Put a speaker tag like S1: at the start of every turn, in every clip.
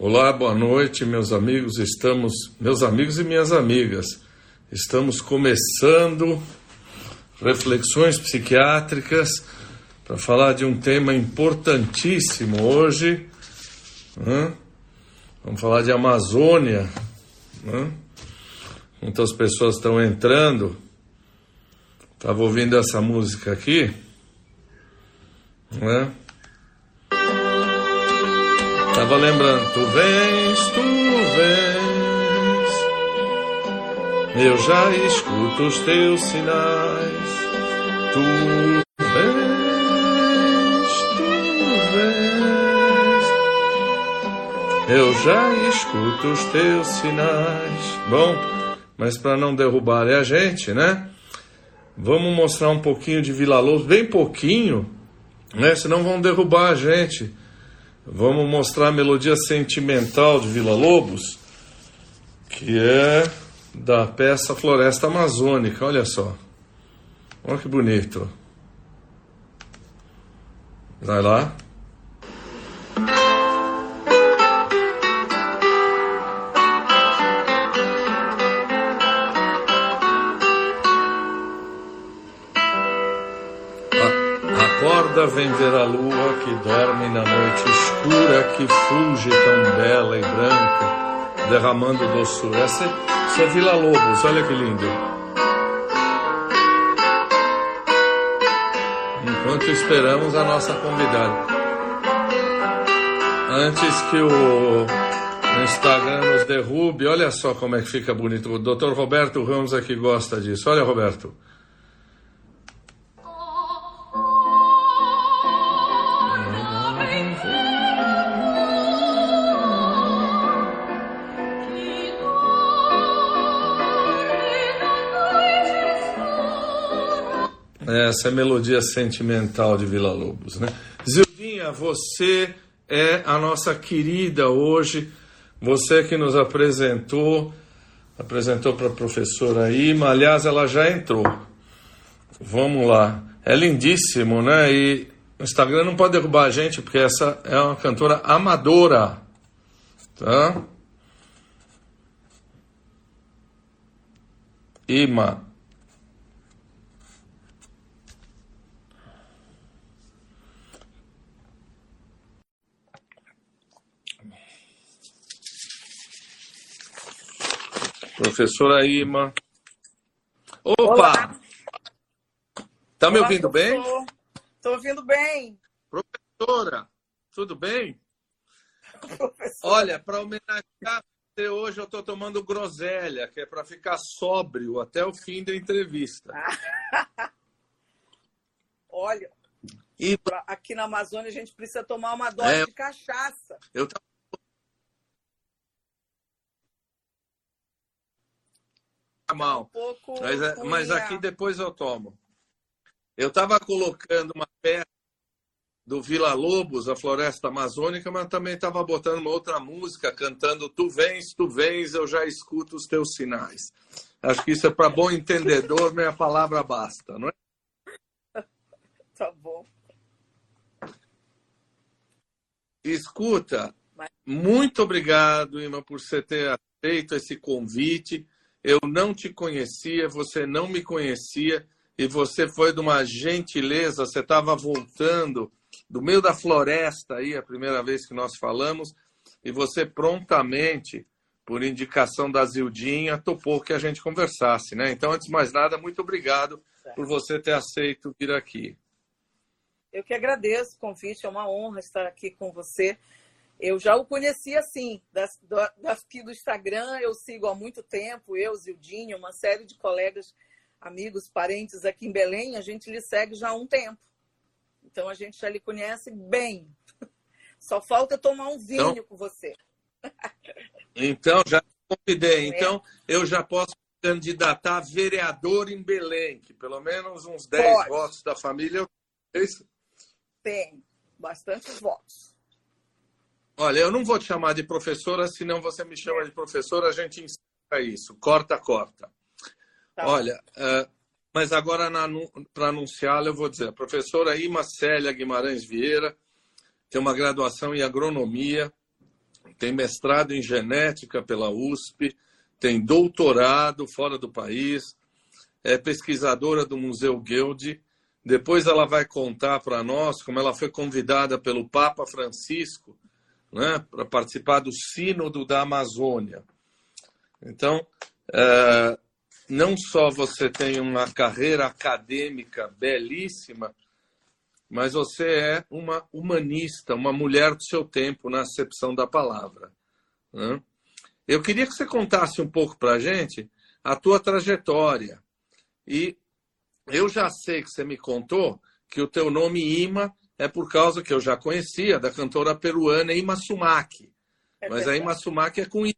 S1: Olá, boa noite, meus amigos. Estamos, meus amigos e minhas amigas, estamos começando reflexões psiquiátricas para falar de um tema importantíssimo hoje. Né? Vamos falar de Amazônia. Né? Muitas pessoas estão entrando. Estava ouvindo essa música aqui. Né? Tava lembrando, tu vens, tu vens, eu já escuto os teus sinais. Tu vens, tu vens, eu já escuto os teus sinais. Bom, mas para não derrubarem a gente, né? Vamos mostrar um pouquinho de Vila Lobos, bem pouquinho, né? Senão vão derrubar a gente. Vamos mostrar a melodia sentimental de Vila Lobos, que é da peça Floresta Amazônica. Olha só. Olha que bonito. Vai lá. Vem ver a lua que dorme na noite escura, que fulge tão bela e branca, derramando doçura. Essa, essa é Vila Lobos, olha que lindo. Enquanto esperamos a nossa convidada. Antes que o Instagram nos derrube, olha só como é que fica bonito. O Dr. Roberto Ramos aqui gosta disso. Olha, Roberto. Essa melodia sentimental de Vila Lobos, né? Zildinha, você é a nossa querida hoje, você que nos apresentou, apresentou para a professora Ima, aliás, ela já entrou. Vamos lá. É lindíssimo, né? E o Instagram não pode derrubar a gente, porque essa é uma cantora amadora, tá? Ima. Professora Ima. Opa! Olá. Tá me Olá, ouvindo bem?
S2: Estou ouvindo bem.
S1: Professora, tudo bem? Professora. Olha, para homenagear você hoje, eu estou tomando groselha, que é para ficar sóbrio até o fim da entrevista.
S2: Olha, e... aqui na Amazônia a gente precisa tomar uma dose é... de cachaça.
S1: Eu estava mal. Um mas, é, mas aqui depois eu tomo. Eu estava colocando uma peça do Vila Lobos, a Floresta Amazônica, mas também estava botando uma outra música, cantando Tu vens, tu vens, eu já escuto os teus sinais. Acho que isso é para bom entendedor, minha palavra basta, não é?
S2: Tá bom.
S1: Escuta, muito obrigado, Ima, por você ter aceito esse convite. Eu não te conhecia, você não me conhecia e você foi de uma gentileza. Você estava voltando do meio da floresta aí, a primeira vez que nós falamos, e você prontamente, por indicação da Zildinha, topou que a gente conversasse, né? Então, antes de mais nada, muito obrigado por você ter aceito vir aqui.
S2: Eu que agradeço o convite, é uma honra estar aqui com você. Eu já o conheci assim, das, daqui do Instagram, eu sigo há muito tempo, eu, Zildinho, uma série de colegas, amigos, parentes aqui em Belém, a gente lhe segue já há um tempo. Então a gente já lhe conhece bem. Só falta tomar um vinho então, com você.
S1: Então, já convidei. É. Então, eu já posso candidatar a vereador em Belém, que pelo menos uns 10 Pode. votos da família.
S2: É isso? Tem, bastantes votos.
S1: Olha, eu não vou te chamar de professora, senão você me chama de professora, a gente ensina isso. Corta, corta. Tá. Olha, uh, mas agora para anunciá-la, eu vou dizer: a professora Ima Célia Guimarães Vieira tem uma graduação em agronomia, tem mestrado em genética pela USP, tem doutorado fora do país, é pesquisadora do Museu Guild. Depois ela vai contar para nós como ela foi convidada pelo Papa Francisco né, para participar do Sínodo da Amazônia. Então, é, não só você tem uma carreira acadêmica belíssima, mas você é uma humanista, uma mulher do seu tempo, na acepção da palavra. Né? Eu queria que você contasse um pouco para a gente a tua trajetória. E eu já sei que você me contou que o teu nome Ima é por causa que eu já conhecia da cantora peruana Ima Sumac. É mas a Ima Sumac é com I,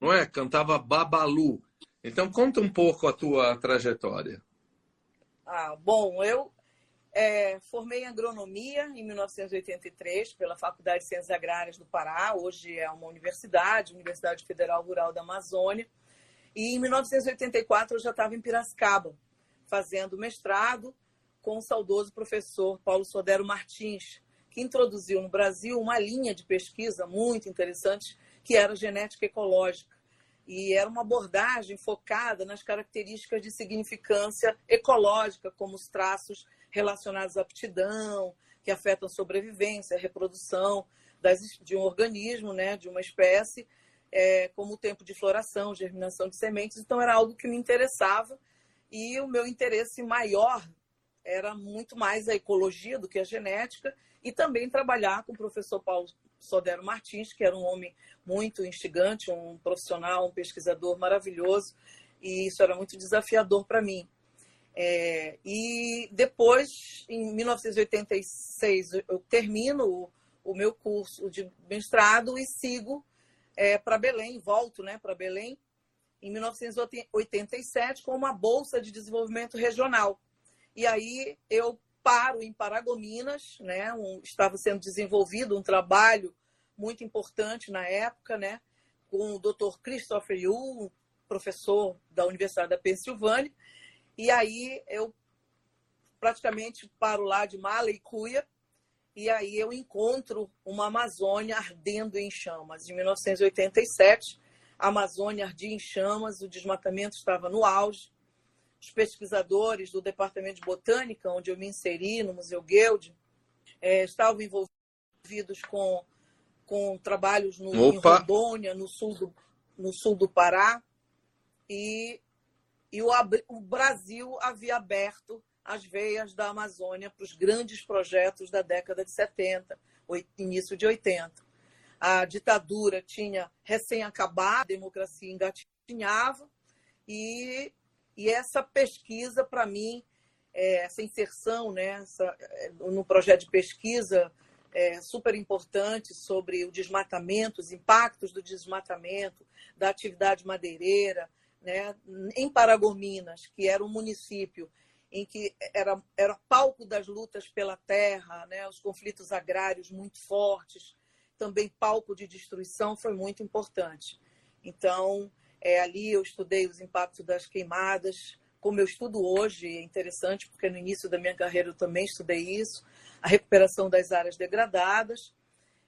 S1: não é? Cantava Babalu. Então conta um pouco a tua trajetória.
S2: Ah, bom, eu é, formei em agronomia em 1983 pela Faculdade de Ciências Agrárias do Pará, hoje é uma universidade, Universidade Federal Rural da Amazônia. E em 1984 eu já estava em Piracicaba, fazendo mestrado com o saudoso professor Paulo Sodero Martins, que introduziu no Brasil uma linha de pesquisa muito interessante, que era genética ecológica. E era uma abordagem focada nas características de significância ecológica, como os traços relacionados à aptidão, que afetam a sobrevivência, a reprodução das, de um organismo, né, de uma espécie, é, como o tempo de floração, germinação de sementes. Então, era algo que me interessava e o meu interesse maior era muito mais a ecologia do que a genética e também trabalhar com o professor Paulo Sodero Martins, que era um homem muito instigante, um profissional, um pesquisador maravilhoso, e isso era muito desafiador para mim. É, e depois, em 1986, eu termino o, o meu curso de mestrado e sigo é, para Belém, volto né, para Belém, em 1987, com uma bolsa de desenvolvimento regional. E aí eu paro em Paragominas, né, um, estava sendo desenvolvido um trabalho muito importante na época, né, com o Dr. Christopher Yu, professor da Universidade da Pensilvânia, e aí eu praticamente paro lá de mala e cuia, e aí eu encontro uma Amazônia ardendo em chamas. Em 1987, a Amazônia ardia em chamas, o desmatamento estava no auge. Os pesquisadores do Departamento de Botânica, onde eu me inseri, no Museu Guild, é, estavam envolvidos com, com trabalhos no, em Rondônia, no sul, do, no sul do Pará. E e o, o Brasil havia aberto as veias da Amazônia para os grandes projetos da década de 70, início de 80. A ditadura tinha recém-acabado, a democracia engatinhava, e, e essa pesquisa, para mim, é, essa inserção né, essa, é, no projeto de pesquisa é, super importante sobre o desmatamento, os impactos do desmatamento, da atividade madeireira, né, em Paragominas, que era um município em que era, era palco das lutas pela terra, né, os conflitos agrários muito fortes, também palco de destruição, foi muito importante. Então, é, ali eu estudei os impactos das queimadas, como eu estudo hoje, é interessante, porque no início da minha carreira eu também estudei isso, a recuperação das áreas degradadas.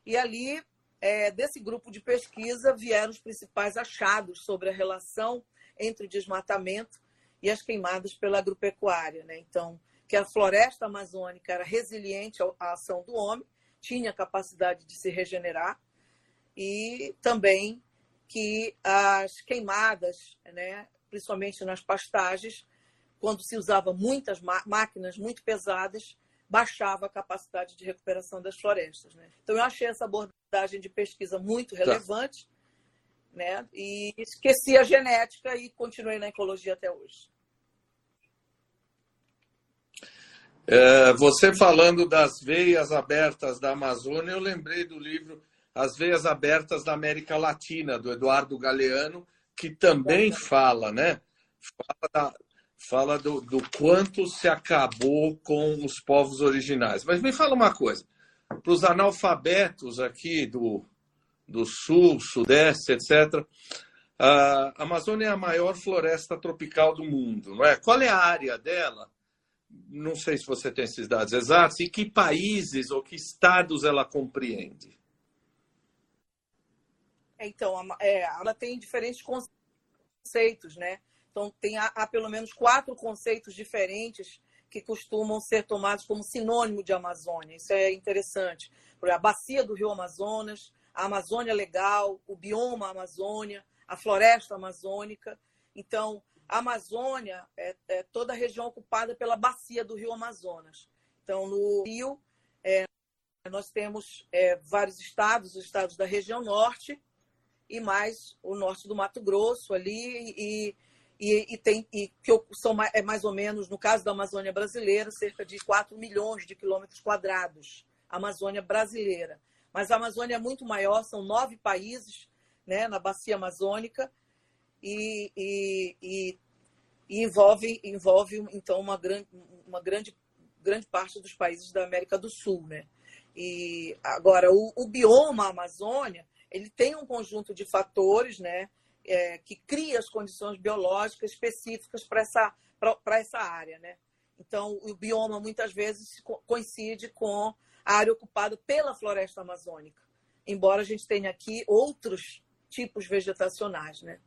S2: E ali, é, desse grupo de pesquisa, vieram os principais achados sobre a relação entre o desmatamento e as queimadas pela agropecuária. Né? Então, que a floresta amazônica era resiliente à ação do homem, tinha capacidade de se regenerar, e também que as queimadas, né, principalmente nas pastagens, quando se usava muitas máquinas muito pesadas, baixava a capacidade de recuperação das florestas. Né? Então, eu achei essa abordagem de pesquisa muito tá. relevante. Tá né? E esqueci a genética e continuei na ecologia até hoje.
S1: É, você falando das veias abertas da Amazônia, eu lembrei do livro As Veias Abertas da América Latina, do Eduardo Galeano, que também fala, né? Fala, da, fala do, do quanto se acabou com os povos originais. Mas me fala uma coisa: para os analfabetos aqui do, do sul, sudeste, etc. A Amazônia é a maior floresta tropical do mundo, não é? Qual é a área dela? Não sei se você tem esses dados exatos. E que países ou que estados ela compreende?
S2: Então, é, ela tem diferentes conceitos, né? Então, tem, há, há pelo menos quatro conceitos diferentes que costumam ser tomados como sinônimo de Amazônia. Isso é interessante. A bacia do Rio Amazonas, a Amazônia Legal, o bioma Amazônia, a floresta amazônica. Então, a Amazônia é, é toda a região ocupada pela bacia do Rio Amazonas. Então, no Rio, é, nós temos é, vários estados, os estados da região norte e mais o norte do Mato Grosso ali e, e, e tem e que são é mais ou menos no caso da Amazônia brasileira cerca de 4 milhões de quilômetros quadrados Amazônia brasileira. Mas a Amazônia é muito maior são nove países né na bacia amazônica e, e, e, e envolve envolve então uma grande uma grande grande parte dos países da América do Sul né. E agora o, o bioma Amazônia ele tem um conjunto de fatores, né, é, que cria as condições biológicas específicas para essa essa área, né? Então o bioma muitas vezes coincide com a área ocupada pela floresta amazônica, embora a gente tenha aqui outros tipos vegetacionais, né?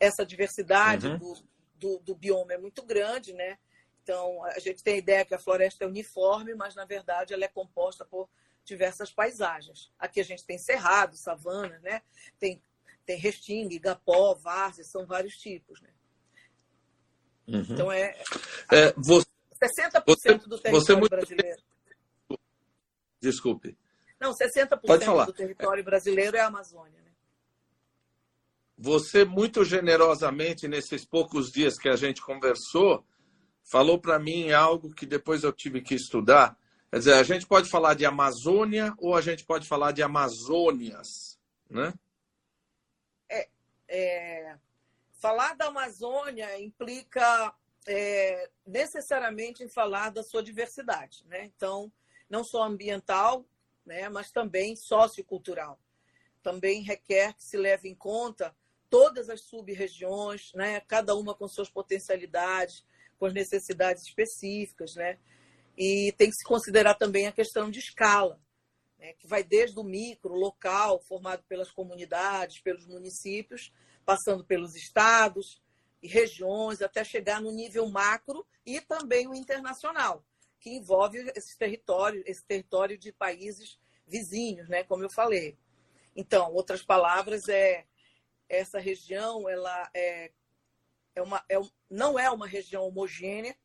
S2: Essa diversidade uhum. do, do, do bioma é muito grande, né? Então, a gente tem a ideia que a floresta é uniforme, mas na verdade ela é composta por diversas paisagens. Aqui a gente tem cerrado, savana, né? Tem, tem restinga, igapó, várzea, são vários tipos, né?
S1: Uhum. Então é, é você, 60%
S2: você, do território muito... brasileiro.
S1: Desculpe.
S2: Não, 60% do território brasileiro é a Amazônia. Né?
S1: Você, muito generosamente, nesses poucos dias que a gente conversou, falou para mim algo que depois eu tive que estudar. Quer dizer, a gente pode falar de Amazônia ou a gente pode falar de Amazônias, né?
S2: É, é falar da Amazônia implica é, necessariamente em falar da sua diversidade, né? Então, não só ambiental, né, mas também sociocultural. Também requer que se leve em conta todas as sub-regiões, né, cada uma com suas potencialidades, com as necessidades específicas, né? E tem que se considerar também a questão de escala, né? que vai desde o micro, local, formado pelas comunidades, pelos municípios, passando pelos estados e regiões, até chegar no nível macro e também o internacional, que envolve esse território, esse território de países vizinhos, né? como eu falei. Então, outras palavras, é essa região ela é, é uma, é, não é uma região homogênea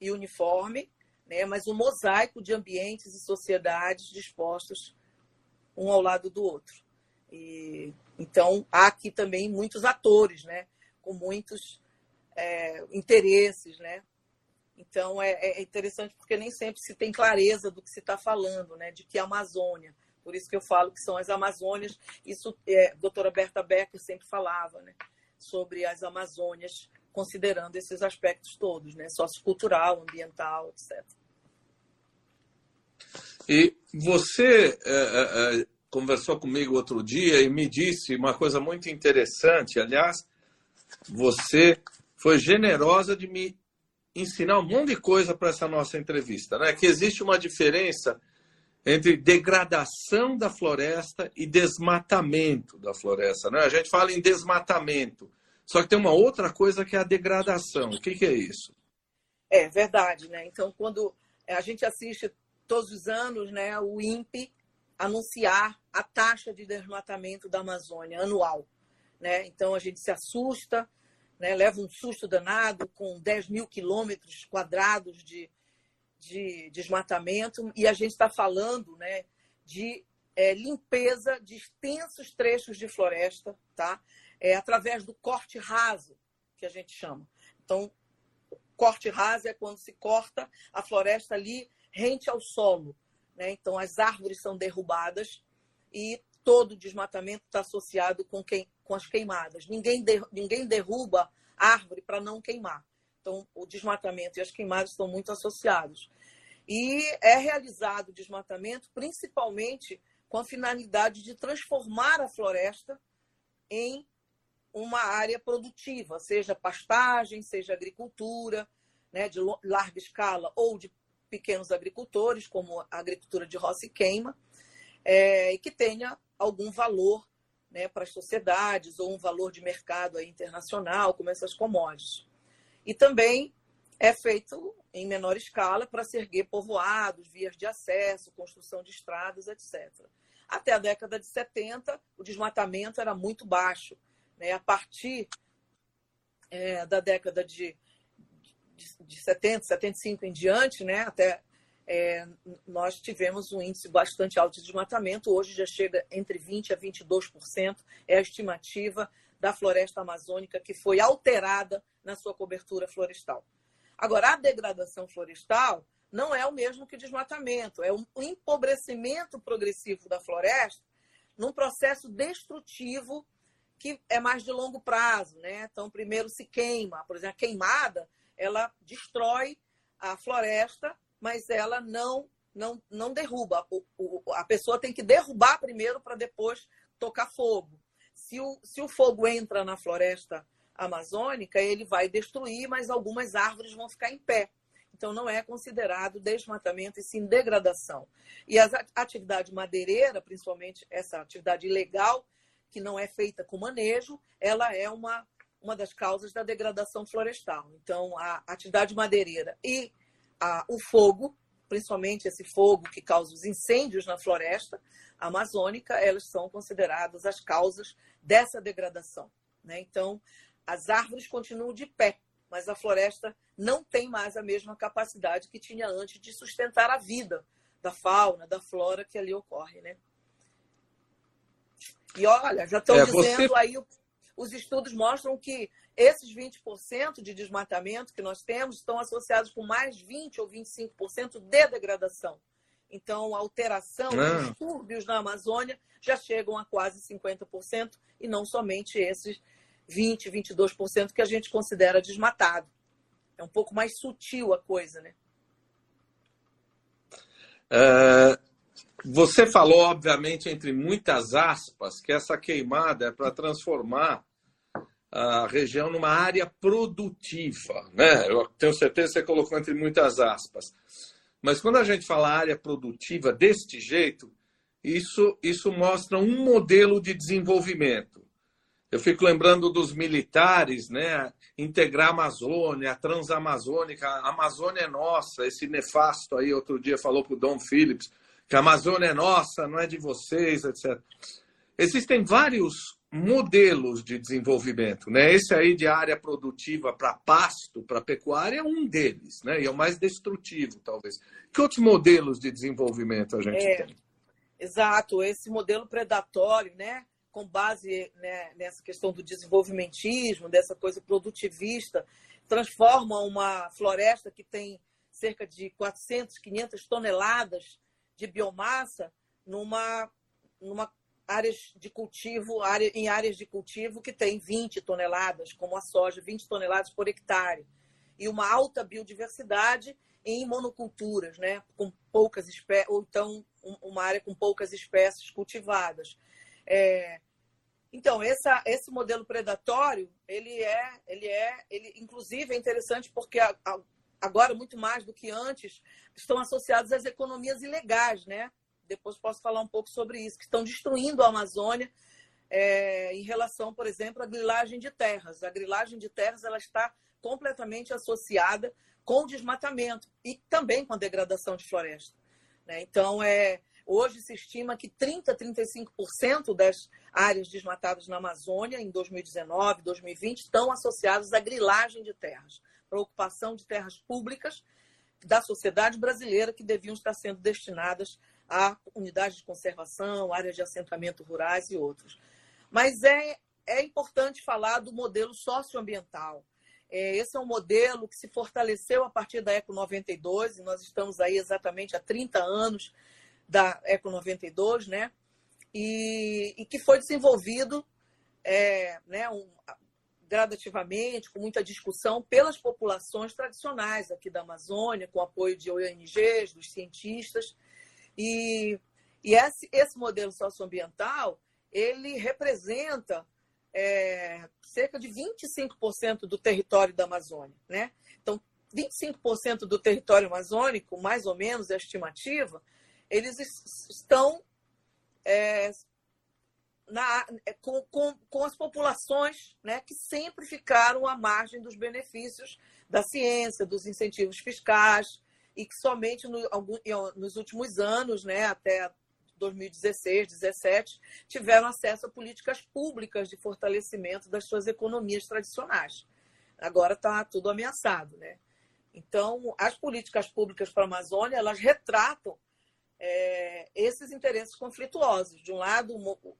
S2: e uniforme, né, mas um mosaico de ambientes e sociedades dispostos um ao lado do outro. E, então, há aqui também muitos atores, né, com muitos é, interesses. Né? Então, é, é, interessante porque nem sempre se tem clareza do que se está falando, né, de que a Amazônia. Por isso que eu falo que são as Amazônias. Isso é, a doutora Berta Becker sempre falava, né, sobre as Amazônias considerando esses aspectos todos, né? sociocultural, ambiental, etc.
S1: E você é, é, é, conversou comigo outro dia e me disse uma coisa muito interessante. Aliás, você foi generosa de me ensinar um monte de coisa para essa nossa entrevista, né? Que existe uma diferença entre degradação da floresta e desmatamento da floresta, né? A gente fala em desmatamento, só que tem uma outra coisa que é a degradação. O que, que é isso?
S2: É verdade, né? Então, quando a gente assiste todos os anos, né, o INPE anunciar a taxa de desmatamento da Amazônia anual, né? Então a gente se assusta, né? Leva um susto danado com 10 mil quilômetros quadrados de, de desmatamento e a gente está falando, né, de é, limpeza de extensos trechos de floresta, tá? é, através do corte raso, que a gente chama. Então, corte raso é quando se corta a floresta ali rente ao solo. Né? Então, as árvores são derrubadas e todo o desmatamento está associado com, quem, com as queimadas. Ninguém, ninguém derruba árvore para não queimar. Então, o desmatamento e as queimadas estão muito associados. E é realizado o desmatamento principalmente com a finalidade de transformar a floresta em uma área produtiva, seja pastagem, seja agricultura, né, de larga escala ou de pequenos agricultores, como a agricultura de roça e queima, é, e que tenha algum valor né, para as sociedades ou um valor de mercado internacional, como essas commodities. E também é feito em menor escala para se erguer povoados, vias de acesso, construção de estradas, etc. Até a década de 70, o desmatamento era muito baixo. Né? A partir é, da década de, de, de 70, 75 em diante, né? até é, nós tivemos um índice bastante alto de desmatamento, hoje já chega entre 20% a 22%, é a estimativa da floresta amazônica que foi alterada na sua cobertura florestal. Agora, a degradação florestal não é o mesmo que desmatamento, é um empobrecimento progressivo da floresta num processo destrutivo que é mais de longo prazo, né? Então, primeiro se queima, por exemplo, a queimada, ela destrói a floresta mas ela não não, não derruba. O, o, a pessoa tem que derrubar primeiro para depois tocar fogo. Se o, se o fogo entra na floresta amazônica, ele vai destruir, mas algumas árvores vão ficar em pé. Então, não é considerado desmatamento e sim degradação. E a atividade madeireira, principalmente essa atividade ilegal, que não é feita com manejo, ela é uma, uma das causas da degradação florestal. Então, a atividade madeireira e a, o fogo, principalmente esse fogo que causa os incêndios na floresta amazônica, elas são consideradas as causas dessa degradação. Né? Então, as árvores continuam de pé, mas a floresta não tem mais a mesma capacidade que tinha antes de sustentar a vida da fauna, da flora que ali ocorre. Né? E olha, já estão é, dizendo você... aí, os estudos mostram que esses 20% de desmatamento que nós temos estão associados com mais 20% ou 25% de degradação. Então, a alteração, os distúrbios na Amazônia já chegam a quase 50%, e não somente esses 20%, 22% que a gente considera desmatado. É um pouco mais sutil a coisa, né?
S1: É, você falou, obviamente, entre muitas aspas, que essa queimada é para transformar a região numa área produtiva. Né? Eu tenho certeza que você colocou entre muitas aspas. Mas quando a gente fala área produtiva deste jeito, isso, isso mostra um modelo de desenvolvimento. Eu fico lembrando dos militares, né? Integrar a Amazônia, a Transamazônica, a Amazônia é nossa. Esse nefasto aí outro dia falou para o Dom Phillips que a Amazônia é nossa, não é de vocês, etc. Existem vários modelos de desenvolvimento. Né? Esse aí de área produtiva para pasto, para pecuária, é um deles, né? e é o mais destrutivo, talvez. Que outros modelos de desenvolvimento a gente é, tem?
S2: Exato, esse modelo predatório, né? Com base né, nessa questão do desenvolvimentismo, dessa coisa produtivista, transforma uma floresta que tem cerca de 400, 500 toneladas de biomassa numa, numa áreas de cultivo, área, em áreas de cultivo que tem 20 toneladas, como a soja, 20 toneladas por hectare. E uma alta biodiversidade em monoculturas, né? com poucas espécies, ou então uma área com poucas espécies cultivadas. É... Então, essa, esse modelo predatório, ele é, ele é, ele inclusive é interessante porque a, a, agora, muito mais do que antes, estão associados às economias ilegais, né? depois posso falar um pouco sobre isso, que estão destruindo a Amazônia é, em relação, por exemplo, à grilagem de terras. A grilagem de terras ela está completamente associada com o desmatamento e também com a degradação de floresta. Né? Então, é, hoje se estima que 30% 35% das áreas desmatadas na Amazônia em 2019, 2020 estão associadas à grilagem de terras, para ocupação de terras públicas da sociedade brasileira que deviam estar sendo destinadas a unidades de conservação, áreas de assentamento rurais e outros. Mas é, é importante falar do modelo socioambiental. É, esse é um modelo que se fortaleceu a partir da Eco 92, e nós estamos aí exatamente há 30 anos da Eco 92, né? E, e que foi desenvolvido é, né, um, gradativamente, com muita discussão, pelas populações tradicionais aqui da Amazônia, com apoio de ONGs, dos cientistas. E, e esse, esse modelo socioambiental, ele representa é, cerca de 25% do território da Amazônia. Né? Então, 25% do território amazônico, mais ou menos, é a estimativa, eles estão é, na, com, com, com as populações né, que sempre ficaram à margem dos benefícios da ciência, dos incentivos fiscais, e que somente no, nos últimos anos, né, até 2016, 2017, tiveram acesso a políticas públicas de fortalecimento das suas economias tradicionais. Agora está tudo ameaçado. Né? Então, as políticas públicas para a Amazônia, elas retratam é, esses interesses conflituosos. De um lado,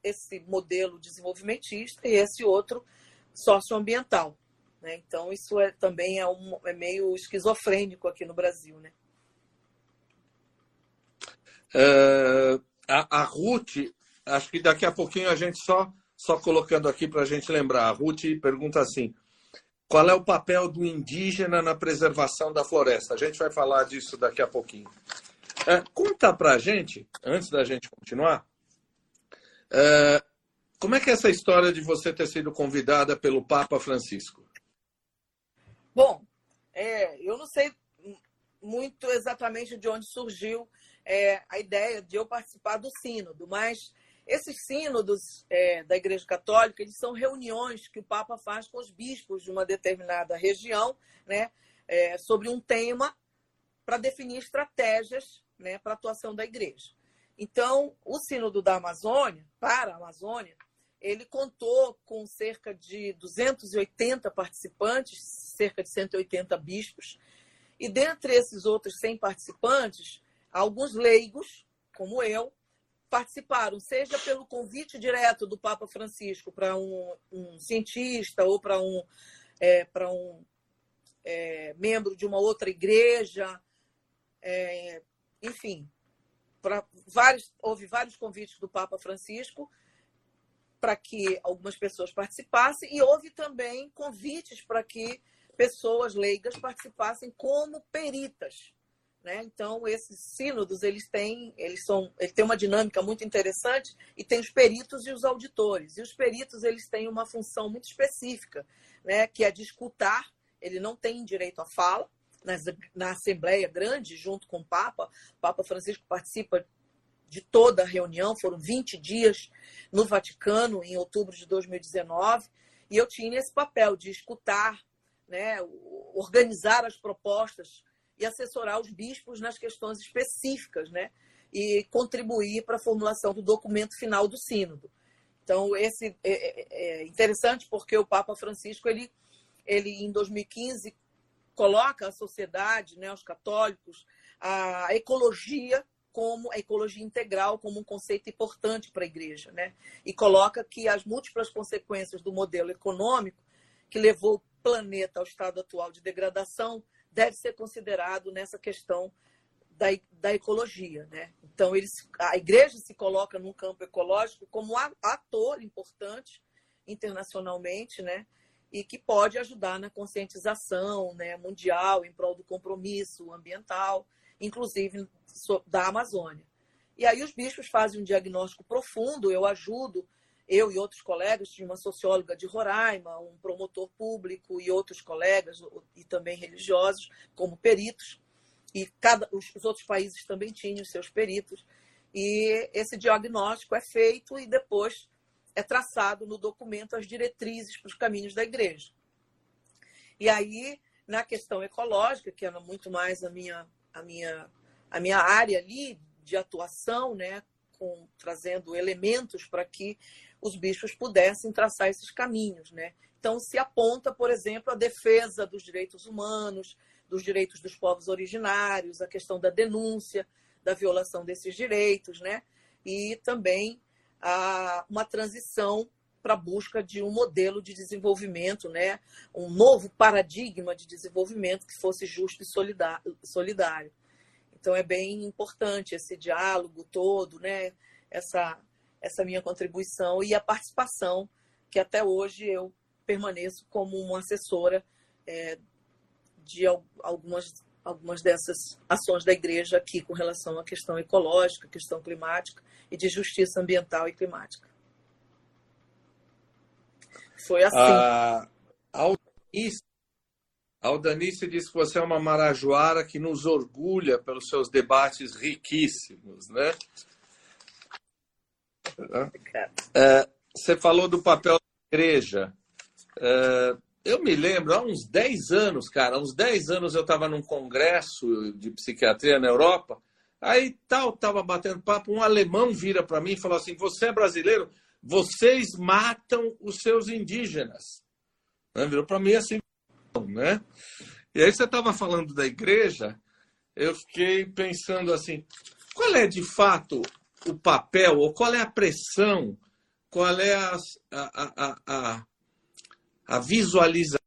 S2: esse modelo desenvolvimentista e esse outro socioambiental. Né? Então, isso é, também é, um, é meio esquizofrênico aqui no Brasil. Né?
S1: Uh, a, a Ruth, acho que daqui a pouquinho a gente só, só colocando aqui para a gente lembrar. A Ruth pergunta assim: qual é o papel do indígena na preservação da floresta? A gente vai falar disso daqui a pouquinho. Uh, conta para a gente, antes da gente continuar, uh, como é que é essa história de você ter sido convidada pelo Papa Francisco?
S2: Bom, é, eu não sei muito exatamente de onde surgiu é, a ideia de eu participar do sínodo, mas esses sínodos é, da Igreja Católica eles são reuniões que o Papa faz com os bispos de uma determinada região, né, é, sobre um tema para definir estratégias, né, para a atuação da Igreja. Então, o sínodo da Amazônia, para a Amazônia, ele contou com cerca de 280 participantes, cerca de 180 bispos, e dentre esses outros 100 participantes, alguns leigos, como eu, participaram, seja pelo convite direto do Papa Francisco para um, um, cientista ou para um, é, para um é, membro de uma outra igreja, é, enfim, vários, houve vários convites do Papa Francisco para que algumas pessoas participassem e houve também convites para que pessoas leigas participassem como peritas né? Então, esses sínodos, eles têm, eles são, ele tem uma dinâmica muito interessante e tem os peritos e os auditores. E os peritos, eles têm uma função muito específica, né? que é de escutar, ele não tem direito à fala, na, na Assembleia Grande, junto com o Papa, o Papa Francisco participa de toda a reunião, foram 20 dias no Vaticano, em outubro de 2019, e eu tinha esse papel de escutar, né, organizar as propostas e assessorar os bispos nas questões específicas, né? E contribuir para a formulação do documento final do sínodo. Então, esse é, é, é interessante porque o Papa Francisco, ele, ele em 2015 coloca a sociedade, né, os católicos, a ecologia como a ecologia integral como um conceito importante para a igreja, né? E coloca que as múltiplas consequências do modelo econômico que levou o planeta ao estado atual de degradação deve ser considerado nessa questão da, da ecologia. Né? Então, eles, a igreja se coloca num campo ecológico como ator importante internacionalmente, né? E que pode ajudar na conscientização né, mundial em prol do compromisso ambiental, inclusive da Amazônia. E aí os bispos fazem um diagnóstico profundo, eu ajudo eu e outros colegas, tinha uma socióloga de Roraima, um promotor público e outros colegas, e também religiosos, como peritos, e cada, os, os outros países também tinham seus peritos. E esse diagnóstico é feito e depois é traçado no documento as diretrizes para os caminhos da igreja. E aí, na questão ecológica, que era muito mais a minha, a minha, a minha área ali de atuação, né, com, trazendo elementos para que os bispos pudessem traçar esses caminhos. Né? Então, se aponta, por exemplo, a defesa dos direitos humanos, dos direitos dos povos originários, a questão da denúncia da violação desses direitos, né? e também a, uma transição para a busca de um modelo de desenvolvimento, né? um novo paradigma de desenvolvimento que fosse justo e solidário. Então, é bem importante esse diálogo todo, né? essa essa minha contribuição e a participação, que até hoje eu permaneço como uma assessora é, de algumas, algumas dessas ações da igreja aqui com relação à questão ecológica, questão climática e de justiça ambiental e climática. Foi assim. A
S1: Aldanice, disse que você é uma marajoara que nos orgulha pelos seus debates riquíssimos, né? É, você falou do papel da igreja. É, eu me lembro, há uns 10 anos, cara, há uns 10 anos eu estava num congresso de psiquiatria na Europa, aí tal, estava batendo papo, um alemão vira para mim e falou assim, você é brasileiro? Vocês matam os seus indígenas. Né? Virou para mim assim, né? E aí você estava falando da igreja, eu fiquei pensando assim, qual é de fato o papel, ou qual é a pressão, qual é a, a, a, a visualização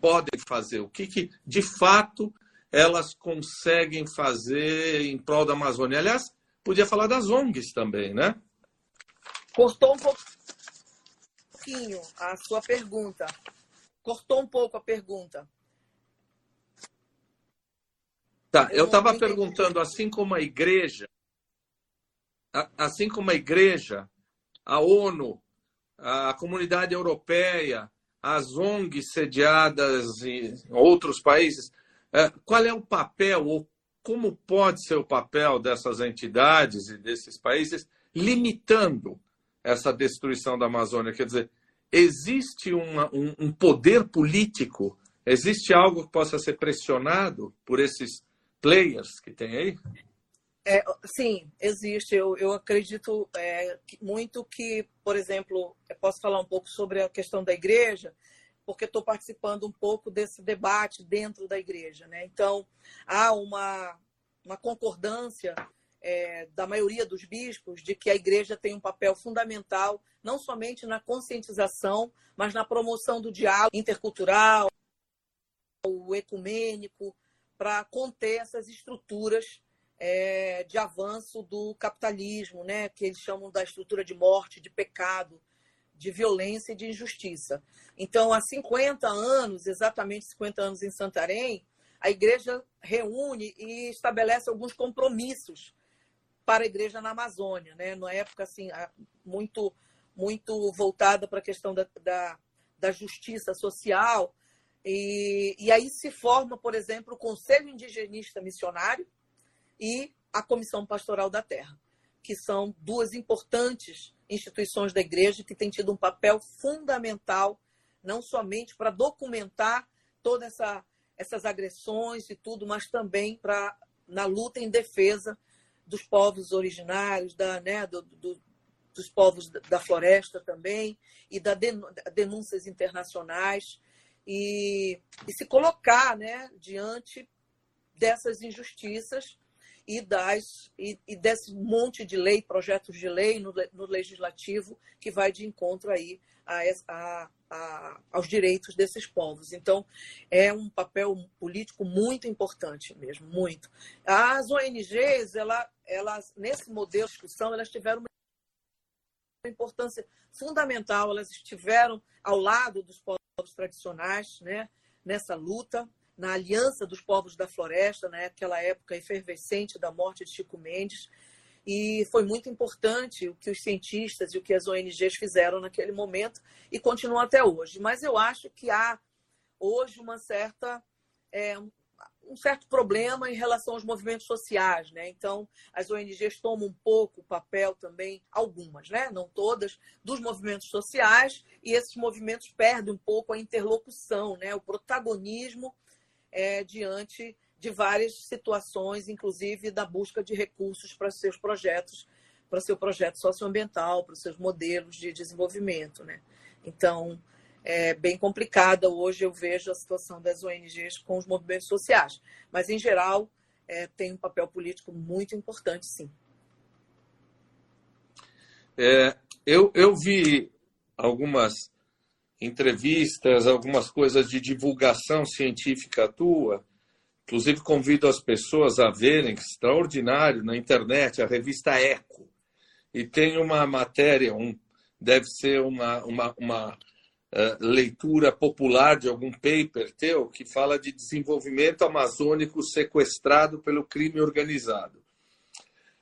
S1: podem fazer, o que, que de fato elas conseguem fazer em prol da Amazônia. Aliás, podia falar das ONGs também, né?
S2: Cortou um pouquinho a sua pergunta. Cortou um pouco a pergunta.
S1: Tá, eu estava perguntando, assim como a igreja, assim como a igreja, a ONU, a comunidade europeia, as ONGs sediadas em outros países, é, qual é o papel ou como pode ser o papel dessas entidades e desses países limitando essa destruição da Amazônia? Quer dizer, existe uma, um, um poder político, existe algo que possa ser pressionado por esses players que tem aí?
S2: É, sim, existe. Eu, eu acredito é, muito que, por exemplo, posso falar um pouco sobre a questão da igreja, porque estou participando um pouco desse debate dentro da igreja. Né? Então, há uma, uma concordância é, da maioria dos bispos de que a igreja tem um papel fundamental, não somente na conscientização, mas na promoção do diálogo intercultural, o ecumênico, para conter essas estruturas é, de avanço do capitalismo, né, que eles chamam da estrutura de morte, de pecado, de violência e de injustiça. Então, há 50 anos, exatamente 50 anos em Santarém, a igreja reúne e estabelece alguns compromissos para a igreja na Amazônia, né? Na época assim muito muito voltada para a questão da, da, da justiça social e, e aí se forma, por exemplo, o Conselho Indigenista Missionário e a Comissão Pastoral da Terra, que são duas importantes instituições da igreja que têm tido um papel fundamental, não somente para documentar todas essa, essas agressões e tudo, mas também para na luta em defesa dos povos originários, da, né, do, do, dos povos da floresta também, e da denúncias internacionais e, e se colocar né, diante dessas injustiças e, das, e, e, desse monte de lei, projetos de lei no, no legislativo que vai de encontro aí a, a, a, aos direitos desses povos. Então, é um papel político muito importante mesmo, muito. As ONGs, ela, elas, nesse modelo de discussão, elas tiveram uma importância fundamental, elas estiveram ao lado dos povos povos tradicionais, né, nessa luta, na aliança dos povos da floresta, naquela época efervescente da morte de Chico Mendes. E foi muito importante o que os cientistas e o que as ONGs fizeram naquele momento e continuam até hoje. Mas eu acho que há hoje uma certa é, um certo problema em relação aos movimentos sociais, né? Então, as ONGs tomam um pouco o papel também, algumas, né? Não todas, dos movimentos sociais e esses movimentos perdem um pouco a interlocução, né? O protagonismo é, diante de várias situações, inclusive da busca de recursos para seus projetos, para seu projeto socioambiental, para seus modelos de desenvolvimento, né? Então, é bem complicada hoje, eu vejo a situação das ONGs com os movimentos sociais. Mas, em geral, é, tem um papel político muito importante, sim.
S1: É, eu, eu vi algumas entrevistas, algumas coisas de divulgação científica tua. Inclusive, convido as pessoas a verem, extraordinário, na internet, a revista Eco. E tem uma matéria, um, deve ser uma, uma, uma leitura popular de algum paper teu que fala de desenvolvimento amazônico sequestrado pelo crime organizado.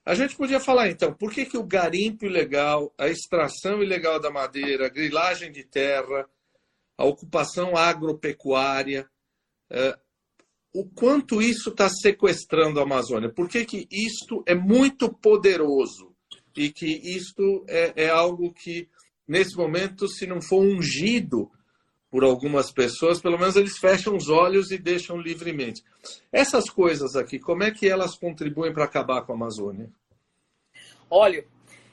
S1: A gente podia falar então, por que, que o garimpo ilegal, a extração ilegal da madeira, a grilagem de terra, a ocupação agropecuária, é, o quanto isso está sequestrando a Amazônia. Por que, que isto é muito poderoso e que isto é, é algo que, nesse momento, se não for ungido por algumas pessoas, pelo menos eles fecham os olhos e deixam livremente. Essas coisas aqui, como é que elas contribuem para acabar com a Amazônia?
S2: Olha,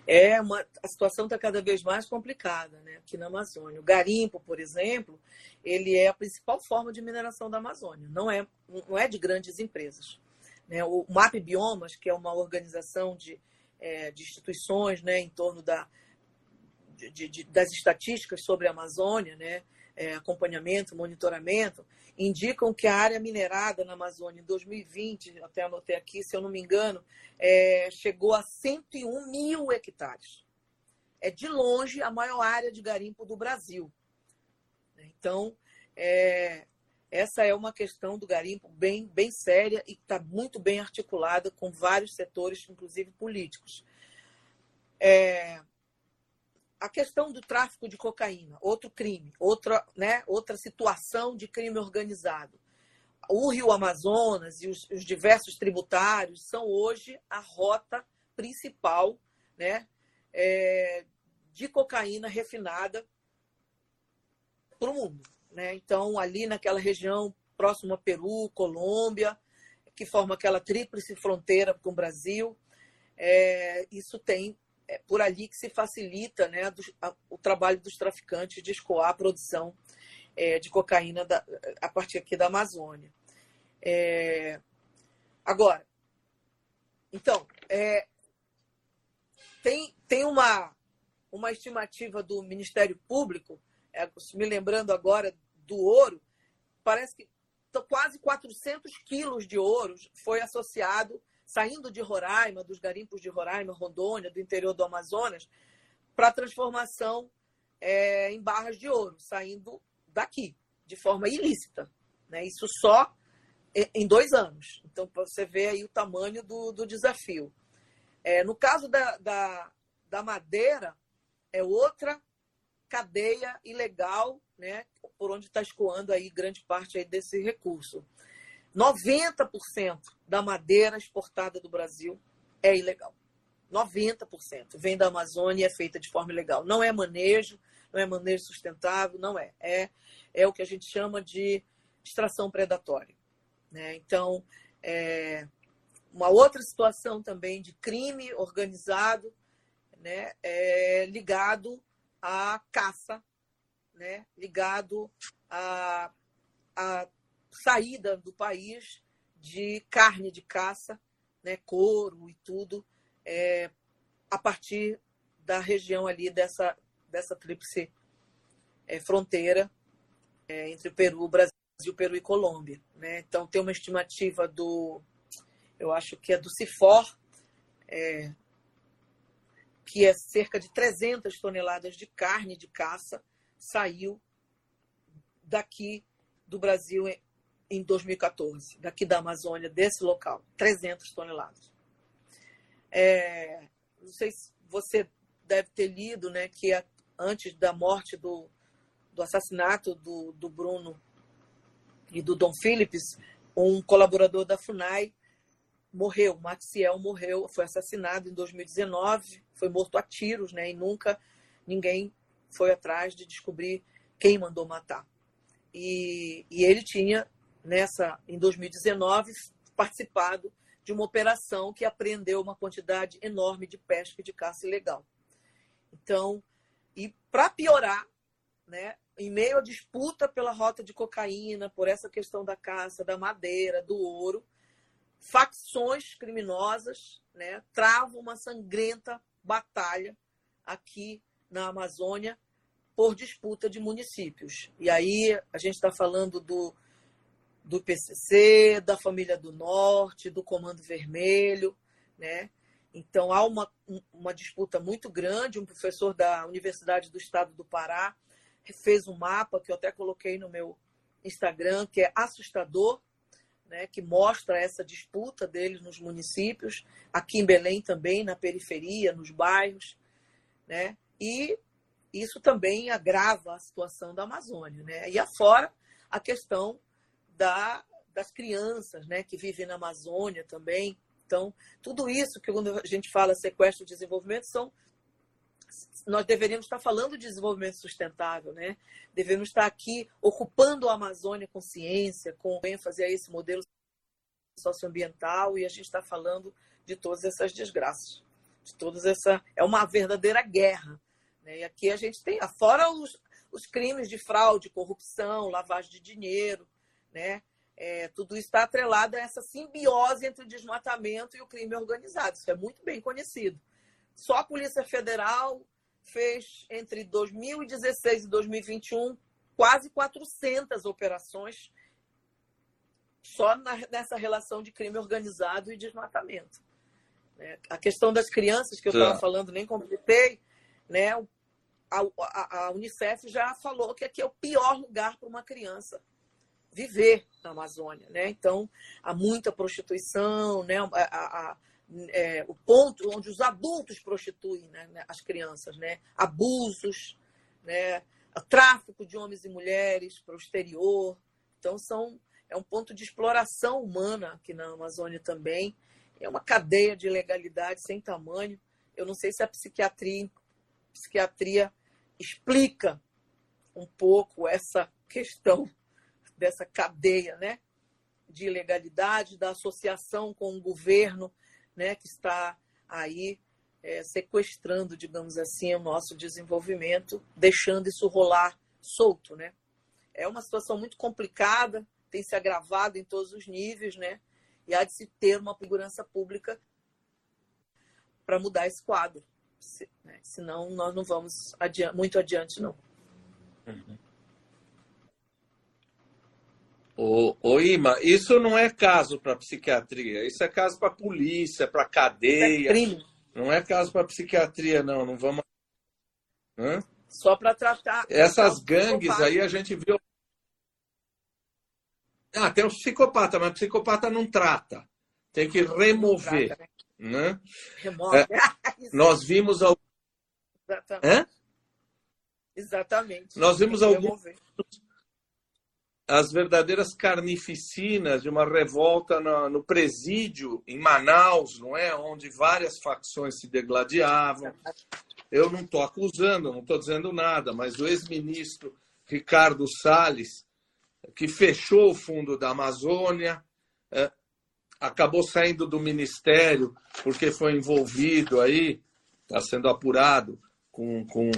S2: é uma, a situação está cada vez mais complicada né, aqui na Amazônia. O garimpo, por exemplo, ele é a principal forma de mineração da Amazônia, não é, não é de grandes empresas. Né? O MAP Biomas, que é uma organização de, é, de instituições né, em torno da, de, de, das estatísticas sobre a Amazônia, né, é, acompanhamento, monitoramento, indicam que a área minerada na Amazônia em 2020, até anotei aqui, se eu não me engano, é, chegou a 101 mil hectares. É de longe a maior área de garimpo do Brasil. Então, é, essa é uma questão do garimpo bem, bem séria e está muito bem articulada com vários setores, inclusive políticos. É, a questão do tráfico de cocaína, outro crime, outra, né, outra situação de crime organizado. O Rio Amazonas e os, os diversos tributários são hoje a rota principal né, é, de cocaína refinada para o mundo. Né? Então, ali naquela região próximo a Peru, Colômbia, que forma aquela tríplice fronteira com o Brasil, é, isso tem é por ali que se facilita né, do, a, o trabalho dos traficantes de escoar a produção é, de cocaína da, a partir aqui da Amazônia. É, agora, então, é, tem, tem uma, uma estimativa do Ministério Público, é, me lembrando agora do ouro, parece que quase 400 quilos de ouro foi associado saindo de Roraima, dos garimpos de Roraima, Rondônia, do interior do Amazonas, para transformação é, em barras de ouro, saindo daqui, de forma ilícita. Né? Isso só em dois anos. Então, você vê aí o tamanho do, do desafio. É, no caso da, da, da madeira, é outra cadeia ilegal, né, por onde está escoando aí grande parte aí desse recurso. 90% da madeira exportada do Brasil é ilegal. 90% vem da Amazônia e é feita de forma ilegal. Não é manejo, não é manejo sustentável, não é. É, é o que a gente chama de extração predatória. Né? Então, é uma outra situação também de crime organizado né? é ligado à caça, né? ligado à, à saída do país de carne de caça, né, couro e tudo, é, a partir da região ali dessa, dessa tríplice é, fronteira é, entre o Peru, Brasil, Peru e Colômbia. Né? Então, tem uma estimativa do, eu acho que é do CIFOR, é, que é cerca de 300 toneladas de carne de caça saiu daqui do Brasil em 2014, daqui da Amazônia, desse local, 300 toneladas. É, não sei se você deve ter lido, né, que antes da morte do, do assassinato do, do Bruno e do Dom Phillips, um colaborador da FUNAI morreu, Maxiel morreu, foi assassinado em 2019, foi morto a tiros, né, e nunca ninguém foi atrás de descobrir quem mandou matar. E, e ele tinha nessa em 2019 participado de uma operação que apreendeu uma quantidade enorme de pesca e de caça ilegal. Então, e para piorar, né, em meio à disputa pela rota de cocaína, por essa questão da caça, da madeira, do ouro, facções criminosas né, travam uma sangrenta batalha aqui na Amazônia por disputa de municípios. E aí a gente está falando do do PCC, da família do Norte, do Comando Vermelho, né? Então há uma, uma disputa muito grande. Um professor da Universidade do Estado do Pará fez um mapa que eu até coloquei no meu Instagram, que é assustador, né? que mostra essa disputa deles nos municípios, aqui em Belém também, na periferia, nos bairros, né? E isso também agrava a situação da Amazônia, né? E afora a questão da, das crianças né, que vivem na Amazônia também. Então, tudo isso que quando a gente fala sequestro e desenvolvimento são nós deveríamos estar falando de desenvolvimento sustentável, né? Devemos estar aqui ocupando a Amazônia com ciência, com ênfase a esse modelo socioambiental e a gente está falando de todas essas desgraças, de todas essa é uma verdadeira guerra, né? E aqui a gente tem, fora os, os crimes de fraude, corrupção, lavagem de dinheiro, né? É, tudo está atrelado a essa simbiose entre o desmatamento e o crime organizado. Isso é muito bem conhecido. Só a Polícia Federal fez entre 2016 e 2021 quase 400 operações só nessa relação de crime organizado e desmatamento. Né? A questão das crianças que eu estava falando, nem completei, né? A, a, a, Unicef já falou que aqui é o pior lugar para uma criança viver na Amazônia. Né? Então, há muita prostituição, né? a, a é, o ponto onde os adultos prostituem né, as crianças, né? abusos, né? tráfico de homens e mulheres para o exterior. Então, são, é um ponto de exploração humana aqui na Amazônia também. É uma cadeia de ilegalidade sem tamanho. Eu não sei se a psiquiatria, psiquiatria explica um pouco essa questão dessa cadeia né, de ilegalidade, da associação com o governo né, que está aí é, sequestrando, digamos assim, o nosso desenvolvimento, deixando isso rolar solto, né? É uma situação muito complicada, tem se agravado em todos os níveis, né? E há de se ter uma segurança pública para mudar esse quadro. Né? Senão nós não vamos muito adiante, não. Uhum.
S1: Ô, ô Ima, isso não é caso para psiquiatria, isso é caso para polícia, para cadeia. É não é caso para psiquiatria, não. Não vamos.
S2: Hã? Só para tratar.
S1: Essas gangues aí a gente viu. Ah, tem os psicopata, mas psicopata não trata. Tem que remover. Trata, né? né? Remove. É, nós vimos
S2: Exatamente. Hã? Exatamente.
S1: Nós vimos alguns as verdadeiras carnificinas de uma revolta no, no, presídio em Manaus, não é? Onde várias facções se degladiavam. Eu não estou acusando, não estou dizendo nada, mas o ex-ministro Ricardo Salles, que fechou o fundo da Amazônia, é, acabou saindo do ministério porque foi envolvido aí, está sendo apurado com, com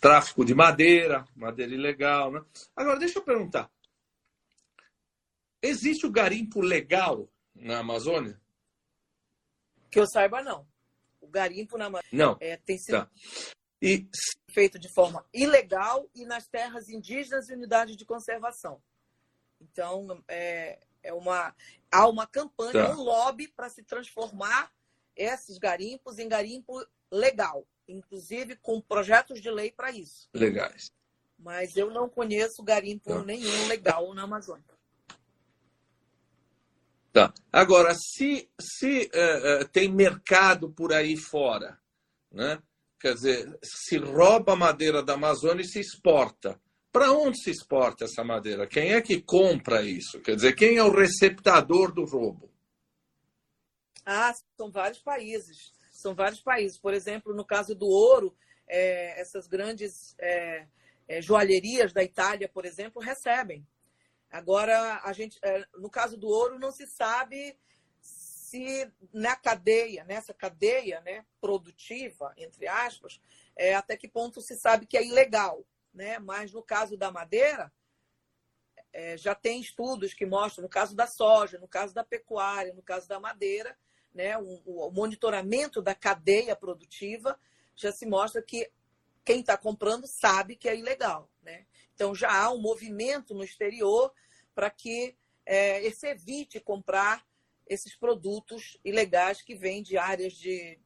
S1: tráfico de madeira, madeira ilegal. Né? Agora, deixa eu perguntar Existe o garimpo legal na Amazônia?
S2: Que eu saiba, não. O garimpo na Amazônia
S1: não.
S2: É, tem sido
S1: tá. e...
S2: feito de forma ilegal e nas terras indígenas e unidades de conservação. Então, é, é uma, há uma campanha, tá. um lobby para se transformar esses garimpos em garimpo legal, inclusive com projetos de lei para isso.
S1: Legais.
S2: Mas eu não conheço garimpo tá. nenhum legal na Amazônia.
S1: Tá. Agora, se, se uh, uh, tem mercado por aí fora, né? quer dizer, se rouba madeira da Amazônia e se exporta. Para onde se exporta essa madeira? Quem é que compra isso? Quer dizer, quem é o receptador do roubo?
S2: Ah, são vários países. São vários países. Por exemplo, no caso do ouro, é, essas grandes é, é, joalherias da Itália, por exemplo, recebem. Agora, a gente, é, no caso do ouro, não se sabe se na cadeia, nessa cadeia né, produtiva, entre aspas, é, até que ponto se sabe que é ilegal. Né? Mas no caso da madeira, é, já tem estudos que mostram, no caso da soja, no caso da pecuária, no caso da madeira, né, o, o monitoramento da cadeia produtiva já se mostra que quem está comprando sabe que é ilegal. Né? Então, já há um movimento no exterior para que é, se evite comprar esses produtos ilegais que vêm de áreas de,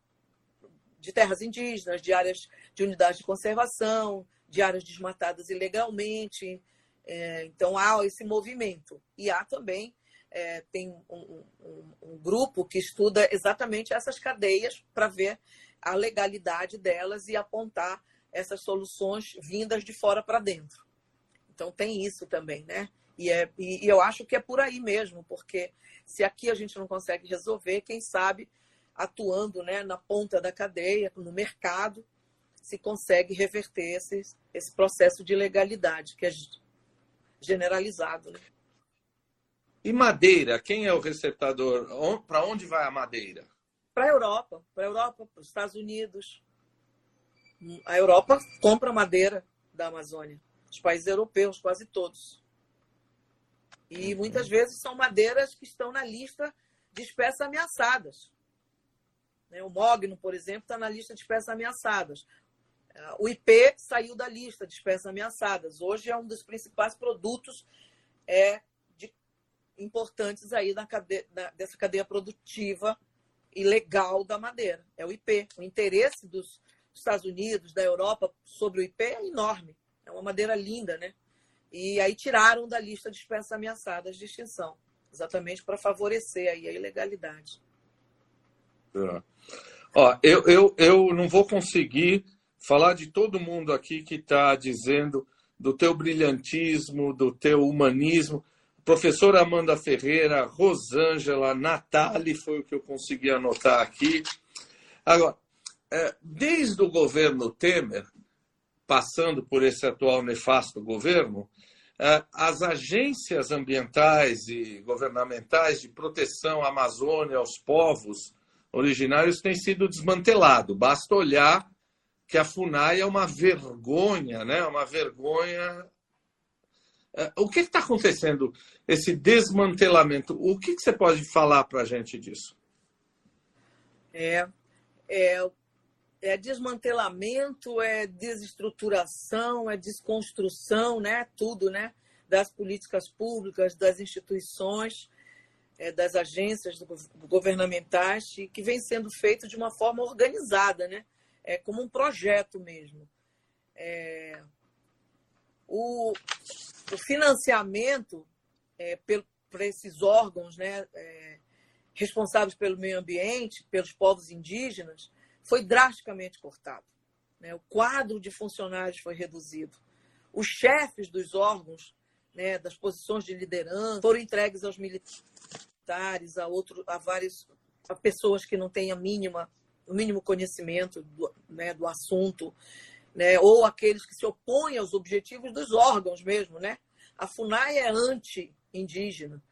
S2: de terras indígenas, de áreas de unidades de conservação, de áreas desmatadas ilegalmente. É, então, há esse movimento. E há também é, tem um, um, um, grupo que estuda exatamente essas cadeias para ver a legalidade delas e apontar essas soluções vindas de fora para dentro. Então tem isso também, né? E, é, e, e eu acho que é por aí mesmo, porque se aqui a gente não consegue resolver, quem sabe atuando né, na ponta da cadeia, no mercado, se consegue reverter esse, esse processo de legalidade, que é generalizado. Né?
S1: E madeira? Quem é o receptador? Para onde vai a madeira?
S2: Para a Europa, para a Europa, para os Estados Unidos. A Europa compra madeira da Amazônia. Os países europeus, quase todos. E muitas vezes são madeiras que estão na lista de espécies ameaçadas. Né, o mogno, por exemplo, está na lista de espécies ameaçadas. O IP saiu da lista de espécies ameaçadas. Hoje é um dos principais produtos é, de, importantes aí na cadeia, na, dessa cadeia produtiva e legal da madeira. É o IP. O interesse dos Estados Unidos, da Europa sobre o IP é enorme. É uma madeira linda, né? E aí tiraram da lista de espécies ameaçadas de extinção, exatamente para favorecer aí a ilegalidade.
S1: É. Ó, eu, eu, eu não vou conseguir falar de todo mundo aqui que está dizendo do teu brilhantismo, do teu humanismo. Professora Amanda Ferreira, Rosângela, Natali, foi o que eu consegui anotar aqui. Agora, é, desde o governo Temer, passando por esse atual nefasto governo, é, as agências ambientais e governamentais de proteção à Amazônia, aos povos originários, têm sido desmantelados. Basta olhar que a FUNAI é uma vergonha, né? uma vergonha. É, o que está acontecendo, esse desmantelamento? O que, que você pode falar para a gente disso?
S2: É, é, é desmantelamento, é desestruturação, é desconstrução, né? tudo, né? das políticas públicas, das instituições, é, das agências governamentais, que vem sendo feito de uma forma organizada, né? é, como um projeto mesmo. É, o, o, financiamento é, para esses órgãos né, é, responsáveis pelo meio ambiente, pelos povos indígenas, foi drasticamente cortado. Né? O quadro de funcionários foi reduzido. Os chefes dos órgãos, né, das posições de liderança, foram entregues aos militares, a, outro, a várias a pessoas que não têm a mínima o mínimo conhecimento do, né, do assunto, né, ou aqueles que se opõem aos objetivos dos órgãos mesmo. Né? A FUNAI é anti-indígena,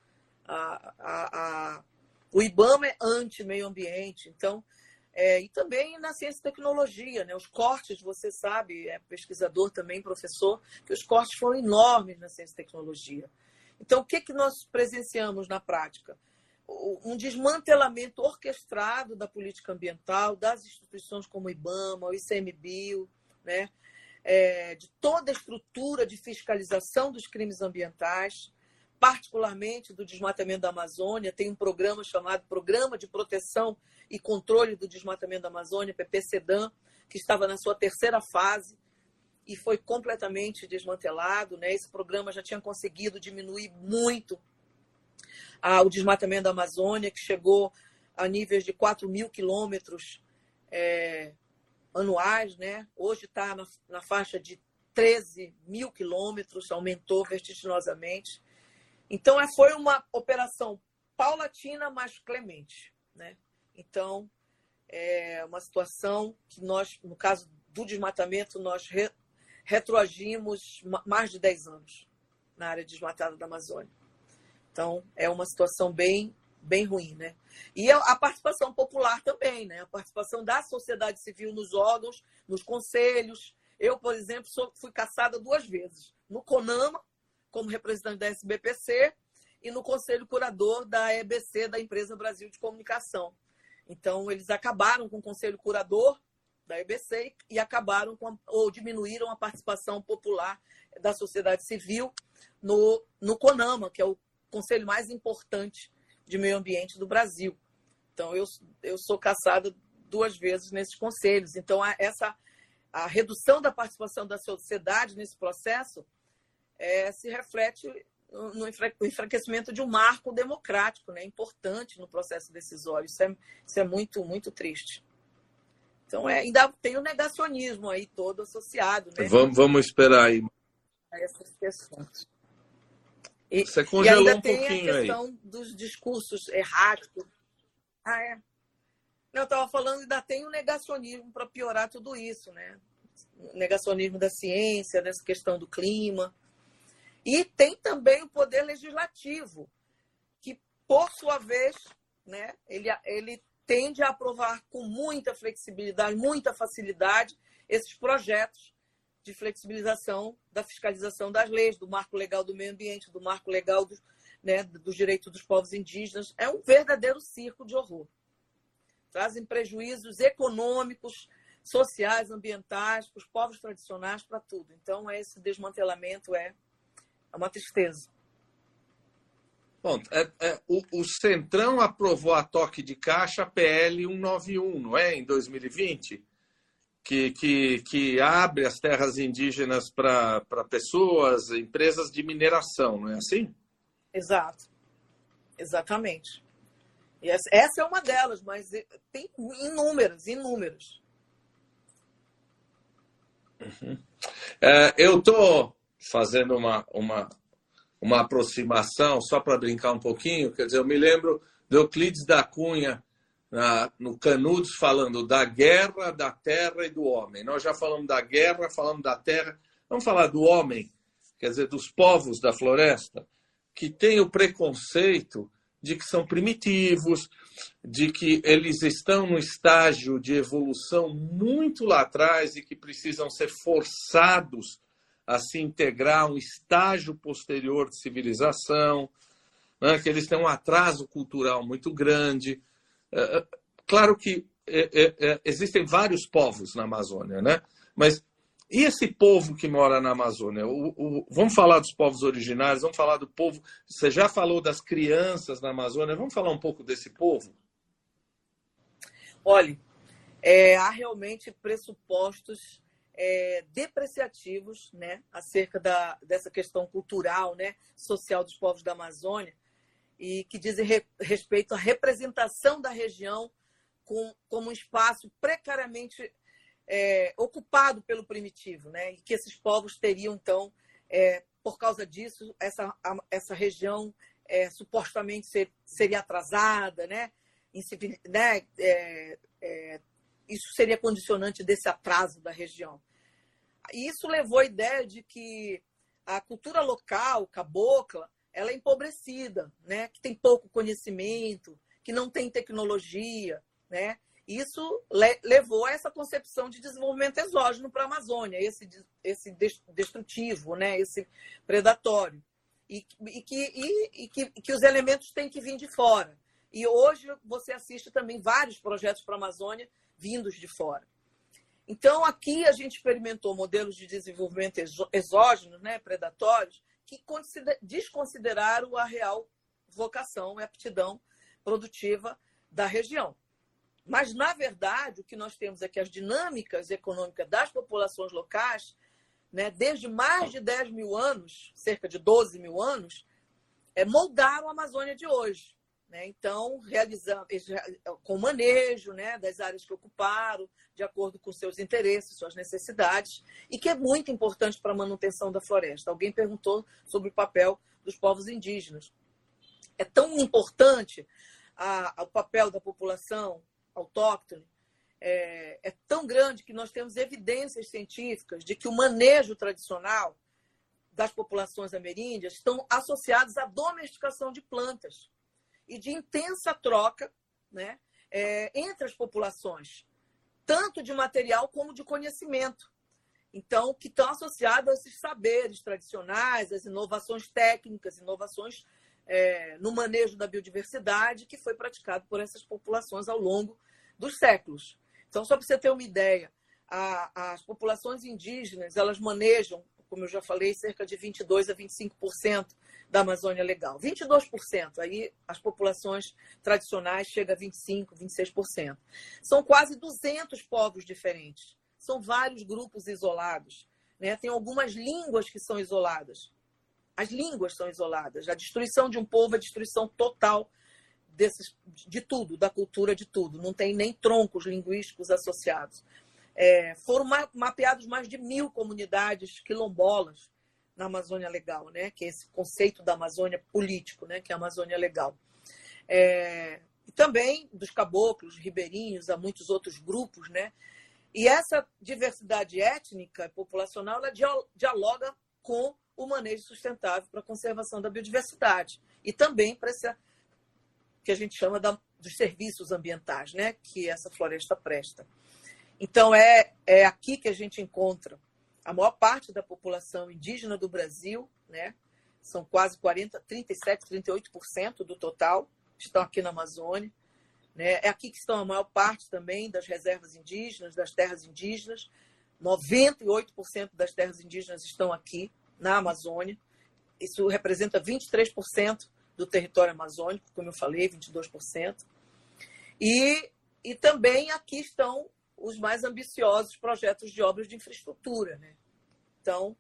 S2: a, a, a, o IBAMA é anti-meio ambiente. Então, é, e também na ciência e tecnologia, né? Os cortes, você sabe, é pesquisador também, professor, que os cortes foram enormes na ciência e tecnologia. Então, o que, que nós presenciamos na prática? um desmantelamento orquestrado da política ambiental, das instituições como o IBAMA, o ICMBio, né? É, de toda a estrutura de fiscalização dos crimes ambientais, particularmente do desmatamento da Amazônia. Tem um programa chamado Programa de Proteção e Controle do Desmatamento da Amazônia, PPCDAM, que estava na sua terceira fase e foi completamente desmantelado. Né? Esse programa já tinha conseguido diminuir muito ao desmatamento da Amazônia, que chegou a níveis de 4 mil quilômetros é, anuais, né? hoje está na, na faixa de 13 mil quilômetros, aumentou vertiginosamente. Então, é, foi uma operação paulatina, mas clemente. Né? Então, é uma situação que nós, no caso do desmatamento, nós re, retroagimos mais de 10 anos na área desmatada da Amazônia. Então, é uma situação bem, bem ruim, né? E a participação popular também, né? A participação da sociedade civil nos órgãos, nos conselhos. Eu, por exemplo, sou, fui caçada duas vezes. No CONAMA, como representante da SBPC, e no conselho curador da EBC, da Empresa Brasil de Comunicação. Então, eles acabaram com o conselho curador da EBC e acabaram com, ou diminuíram a participação popular da sociedade civil no, no CONAMA, que é o conselho mais importante de meio ambiente do Brasil. Então, eu, eu sou caçada duas vezes nesses conselhos. Então, essa a redução da participação da sociedade nesse processo é, se reflete no enfraquecimento de um marco democrático, né, importante no processo decisório. Isso é, isso é muito, muito triste. Então, é, ainda tem o negacionismo aí todo associado. Né?
S1: Vamos, vamos esperar aí.
S2: A essas questões.
S1: E, Você congelou
S2: e ainda
S1: um
S2: tem
S1: pouquinho
S2: a questão
S1: aí.
S2: dos discursos erráticos. Ah, é? Não, eu estava falando, ainda tem o negacionismo para piorar tudo isso, né? O negacionismo da ciência, dessa questão do clima. E tem também o poder legislativo, que, por sua vez, né, ele, ele tende a aprovar com muita flexibilidade, muita facilidade, esses projetos de flexibilização da fiscalização das leis, do marco legal do meio ambiente, do marco legal do, né, dos direitos dos povos indígenas. É um verdadeiro circo de horror. Trazem prejuízos econômicos, sociais, ambientais, para os povos tradicionais, para tudo. Então, esse desmantelamento é é uma tristeza.
S1: Bom, é, é, o, o, Centrão aprovou a toque de caixa PL 191, não é? Em 2020, que, que, que abre as terras indígenas para pessoas, empresas de mineração, não é assim?
S2: Exato. Exatamente. E essa, essa é uma delas, mas tem inúmeras, inúmeras.
S1: Uhum. É, eu estou fazendo uma, uma, uma aproximação, só para brincar um pouquinho, quer dizer, eu me lembro de Euclides da Cunha, na, no Canudos, falando da guerra, da terra e do homem. Nós já falamos da guerra, falamos da terra, vamos falar do homem, quer dizer, dos povos da floresta, que tem o preconceito de que são primitivos, de que eles estão no estágio de evolução muito lá atrás e que precisam ser forçados a se integrar a um estágio posterior de civilização, né, que eles têm um atraso cultural muito grande. É, é claro que é, é, é, existem vários povos na Amazônia, né? mas e esse povo que mora na Amazônia? O, o, vamos falar dos povos originários, vamos falar do povo. Você já falou das crianças na Amazônia, vamos falar um pouco desse povo?
S2: Olhe, é, há realmente pressupostos é, depreciativos né, acerca da, dessa questão cultural, né, social dos povos da Amazônia, e que dizem re, respeito à representação da região com, como um espaço precariamente é, ocupado pelo primitivo, né, e que esses povos teriam, então, é, por causa disso, essa, essa região é, supostamente ser, seria atrasada, né, né é, é, isso seria condicionante desse atraso da região. Isso levou à ideia de que a cultura local, cabocla, ela é empobrecida, né? que tem pouco conhecimento, que não tem tecnologia. Né? Isso levou a essa concepção de desenvolvimento exógeno para a Amazônia, esse, esse destrutivo, né? esse predatório. E, e, que, e, e que, que os elementos têm que vir de fora. E hoje você assiste também vários projetos para a Amazônia vindos de fora. Então, aqui a gente experimentou modelos de desenvolvimento exógenos, né, predatórios, que desconsideraram a real vocação e aptidão produtiva da região. Mas, na verdade, o que nós temos é que as dinâmicas econômicas das populações locais, né, desde mais de 10 mil anos, cerca de 12 mil anos, é, moldaram a Amazônia de hoje. Né? Então, realizando com manejo né, das áreas que ocuparam, de acordo com seus interesses, suas necessidades, e que é muito importante para a manutenção da floresta. Alguém perguntou sobre o papel dos povos indígenas. É tão importante o papel da população autóctone, é, é tão grande que nós temos evidências científicas de que o manejo tradicional das populações ameríndias estão associados à domesticação de plantas e de intensa troca né, é, entre as populações, tanto de material como de conhecimento. Então, que estão associados a esses saberes tradicionais, as inovações técnicas, inovações é, no manejo da biodiversidade, que foi praticado por essas populações ao longo dos séculos. Então, só para você ter uma ideia, a, as populações indígenas elas manejam, como eu já falei, cerca de 22 a 25% da Amazônia Legal. 22%, aí as populações tradicionais chegam a 25%, 26%. São quase 200 povos diferentes. São vários grupos isolados. Né? Tem algumas línguas que são isoladas. As línguas são isoladas. A destruição de um povo é destruição total desses, de tudo, da cultura de tudo. Não tem nem troncos linguísticos associados. É, foram mapeados mais de mil comunidades quilombolas na Amazônia Legal, né? que é esse conceito da Amazônia político, né? que é a Amazônia Legal. É, e também dos caboclos, ribeirinhos, há muitos outros grupos, né? E essa diversidade étnica e populacional ela dialoga com o manejo sustentável para a conservação da biodiversidade e também para esse que a gente chama da, dos serviços ambientais, né, que essa floresta presta. Então é é aqui que a gente encontra a maior parte da população indígena do Brasil, né? São quase 40, 37, 38% do total estão aqui na Amazônia. Né? É aqui que estão a maior parte também das reservas indígenas, das terras indígenas. 98% das terras indígenas estão aqui na Amazônia. Isso representa 23% do território amazônico, como eu falei, 22%. E, e também aqui estão os mais ambiciosos projetos de obras de infraestrutura. Né? Então,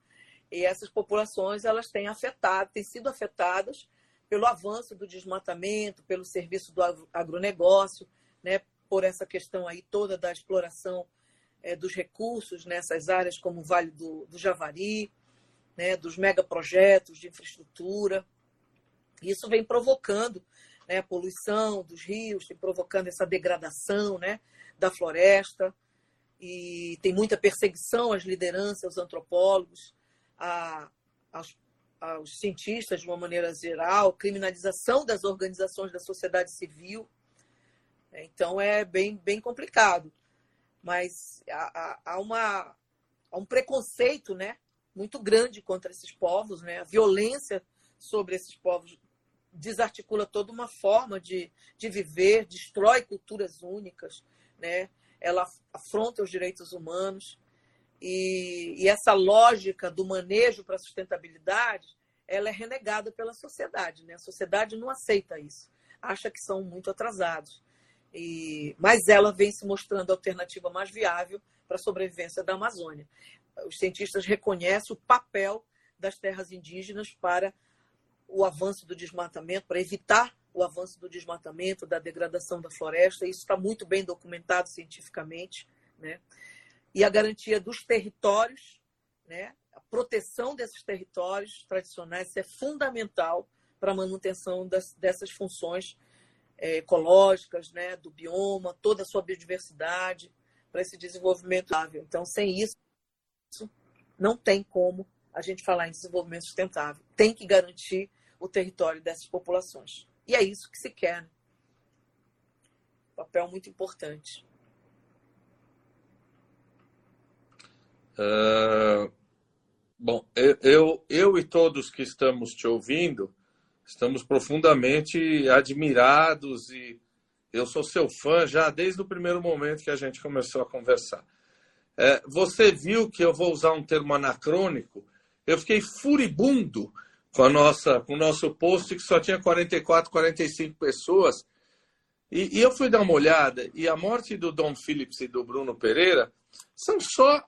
S2: essas populações elas têm afetado, têm sido afetadas pelo avanço do desmatamento, pelo serviço do agronegócio, né, por essa questão aí toda da exploração é, dos recursos nessas áreas como o Vale do, do Javari, né, dos megaprojetos de infraestrutura. Isso vem provocando né, a poluição dos rios, vem provocando essa degradação né, da floresta, e tem muita perseguição às lideranças, aos antropólogos, a, aos aos cientistas de uma maneira geral, criminalização das organizações da sociedade civil. Então é bem, bem complicado. Mas há, há, uma, há um preconceito né, muito grande contra esses povos, né? a violência sobre esses povos desarticula toda uma forma de, de viver, destrói culturas únicas, né? ela afronta os direitos humanos. E, e essa lógica do manejo para a sustentabilidade, ela é renegada pela sociedade. Né? A sociedade não aceita isso, acha que são muito atrasados. E, mas ela vem se mostrando a alternativa mais viável para a sobrevivência da Amazônia. Os cientistas reconhecem o papel das terras indígenas para o avanço do desmatamento, para evitar o avanço do desmatamento, da degradação da floresta. Isso está muito bem documentado cientificamente. Né? e a garantia dos territórios, né? a proteção desses territórios tradicionais é fundamental para a manutenção das, dessas funções é, ecológicas, né? do bioma, toda a sua biodiversidade, para esse desenvolvimento sustentável. Então, sem isso, não tem como a gente falar em desenvolvimento sustentável. Tem que garantir o território dessas populações. E é isso que se quer. Papel muito importante.
S1: Uh, bom, eu, eu e todos que estamos te ouvindo estamos profundamente admirados e eu sou seu fã já desde o primeiro momento que a gente começou a conversar. É, você viu que eu vou usar um termo anacrônico? Eu fiquei furibundo com, a nossa, com o nosso post que só tinha 44, 45 pessoas. E, e eu fui dar uma olhada e a morte do Dom Phillips e do Bruno Pereira são só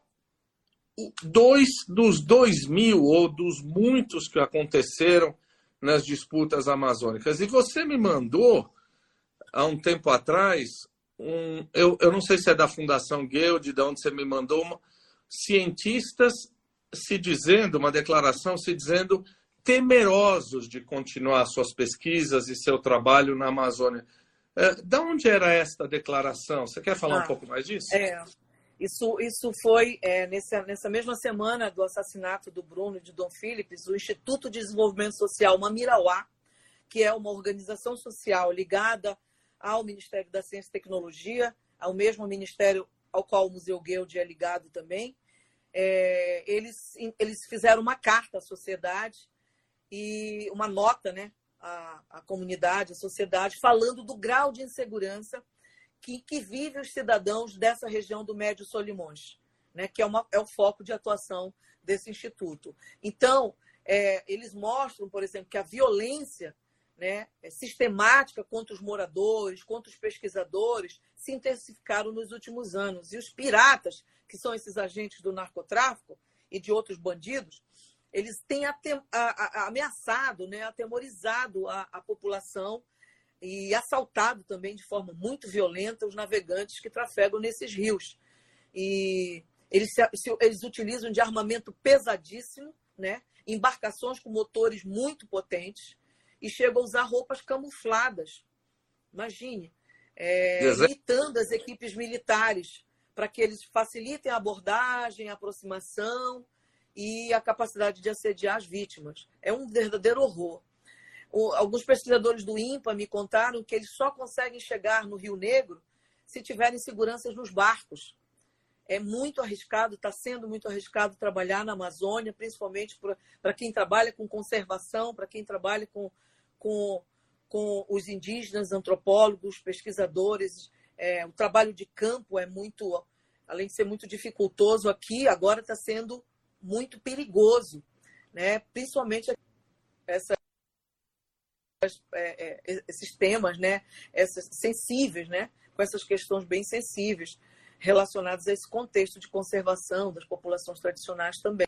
S1: dois dos dois mil ou dos muitos que aconteceram nas disputas amazônicas. E você me mandou, há um tempo atrás, um, eu, eu não sei se é da Fundação Guild, de onde você me mandou, uma, cientistas se dizendo, uma declaração se dizendo temerosos de continuar suas pesquisas e seu trabalho na Amazônia. É, da onde era esta declaração? Você quer falar ah, um pouco mais disso?
S2: É, isso, isso foi é, nessa, nessa mesma semana do assassinato do Bruno e de Dom Philips, o Instituto de Desenvolvimento Social Mamirauá, que é uma organização social ligada ao Ministério da Ciência e Tecnologia, ao mesmo ministério ao qual o Museu Guild é ligado também, é, eles, eles fizeram uma carta à sociedade e uma nota né, à, à comunidade, à sociedade, falando do grau de insegurança que, que vive os cidadãos dessa região do Médio Solimões, né, que é, uma, é o foco de atuação desse instituto. Então, é, eles mostram, por exemplo, que a violência né, é sistemática contra os moradores, contra os pesquisadores, se intensificaram nos últimos anos. E os piratas, que são esses agentes do narcotráfico e de outros bandidos, eles têm ameaçado, né, atemorizado a, a população e assaltado também de forma muito violenta os navegantes que trafegam nesses rios. E eles, eles utilizam de armamento pesadíssimo, né? embarcações com motores muito potentes e chegam a usar roupas camufladas. Imagine, é, imitando as equipes militares para que eles facilitem a abordagem, a aproximação e a capacidade de assediar as vítimas. É um verdadeiro horror. Alguns pesquisadores do INPA me contaram que eles só conseguem chegar no Rio Negro se tiverem seguranças nos barcos. É muito arriscado, está sendo muito arriscado trabalhar na Amazônia, principalmente para quem trabalha com conservação, para quem trabalha com, com, com os indígenas, antropólogos, pesquisadores. É, o trabalho de campo é muito, além de ser muito dificultoso aqui, agora está sendo muito perigoso, né? principalmente essa, é, é, esses temas né? Essas, sensíveis, né? com essas questões bem sensíveis relacionadas a esse contexto de conservação das populações tradicionais também.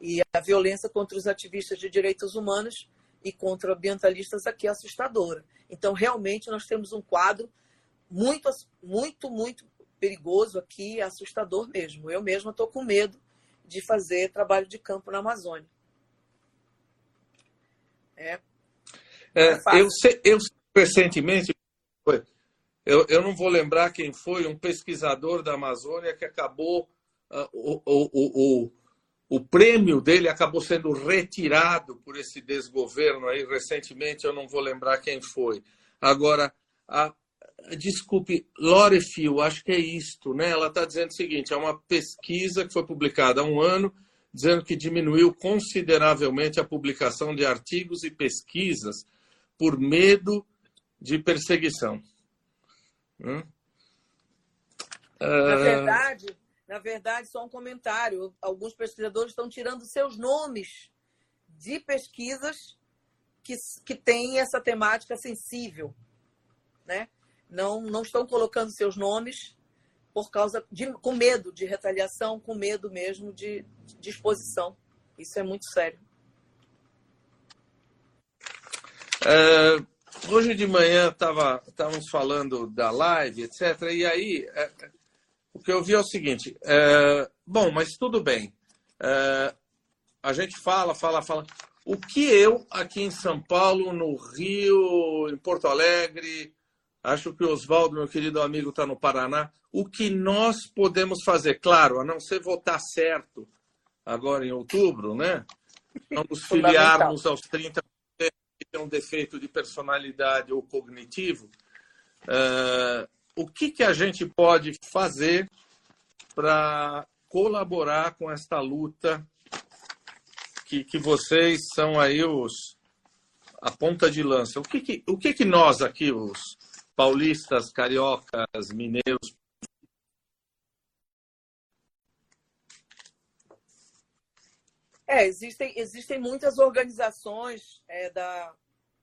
S2: E a violência contra os ativistas de direitos humanos e contra ambientalistas aqui é assustadora. Então, realmente, nós temos um quadro muito, muito, muito perigoso aqui, assustador mesmo. Eu mesma estou com medo de fazer trabalho de campo na Amazônia.
S1: É. é, é eu, sei, eu recentemente, eu, eu não vou lembrar quem foi, um pesquisador da Amazônia que acabou, uh, o, o, o, o prêmio dele acabou sendo retirado por esse desgoverno aí recentemente, eu não vou lembrar quem foi. Agora, a, desculpe, Lorefil, acho que é isto, né? Ela está dizendo o seguinte: é uma pesquisa que foi publicada há um ano, dizendo que diminuiu consideravelmente a publicação de artigos e pesquisas por medo de perseguição.
S2: Hum? Na verdade, na verdade, só um comentário. Alguns pesquisadores estão tirando seus nomes de pesquisas que, que têm essa temática sensível, né? Não, não estão colocando seus nomes por causa de, com medo de retaliação, com medo mesmo de, de exposição. Isso é muito sério.
S1: É, hoje de manhã estávamos falando da live, etc. E aí é, o que eu vi é o seguinte: é, bom, mas tudo bem. A gente fala, fala, fala. O que eu aqui em São Paulo, no Rio, em Porto Alegre, Acho que o Oswaldo, meu querido amigo, está no Paraná. O que nós podemos fazer? Claro, a não ser votar certo agora em outubro, né? Não nos filiarmos aos 30% que tem um defeito de personalidade ou cognitivo. Uh, o que, que a gente pode fazer para colaborar com esta luta que, que vocês são aí os a ponta de lança? O que, que, o que, que nós aqui, os paulistas, cariocas, mineiros.
S2: É, existem, existem muitas organizações é, da,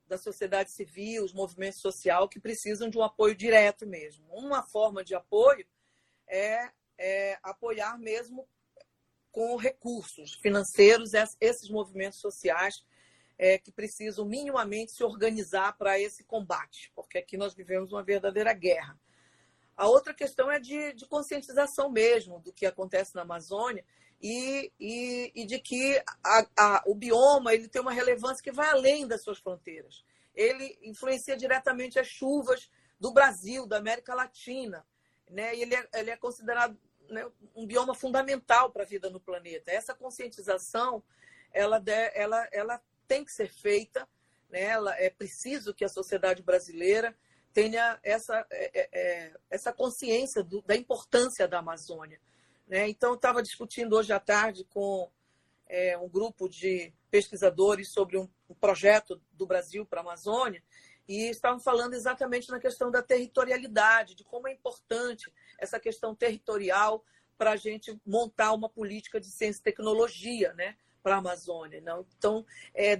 S2: da sociedade civil, os movimentos social que precisam de um apoio direto mesmo. Uma forma de apoio é, é apoiar mesmo com recursos financeiros esses movimentos sociais é, que precisam minimamente se organizar para esse combate, porque aqui nós vivemos uma verdadeira guerra. A outra questão é de, de conscientização mesmo do que acontece na Amazônia e, e, e de que a, a, o bioma ele tem uma relevância que vai além das suas fronteiras. Ele influencia diretamente as chuvas do Brasil, da América Latina. Né? E ele é, ele é considerado né, um bioma fundamental para a vida no planeta. Essa conscientização ela, ela, ela tem que ser feita. Né? Ela, é preciso que a sociedade brasileira tenha essa, é, é, é essa consciência do, da importância da Amazônia. Né? Então, estava discutindo hoje à tarde com é, um grupo de pesquisadores sobre um, um projeto do Brasil para a Amazônia e estavam falando exatamente na questão da territorialidade, de como é importante essa questão territorial para a gente montar uma política de ciência e tecnologia, né? Para a Amazônia. Não? Então, é,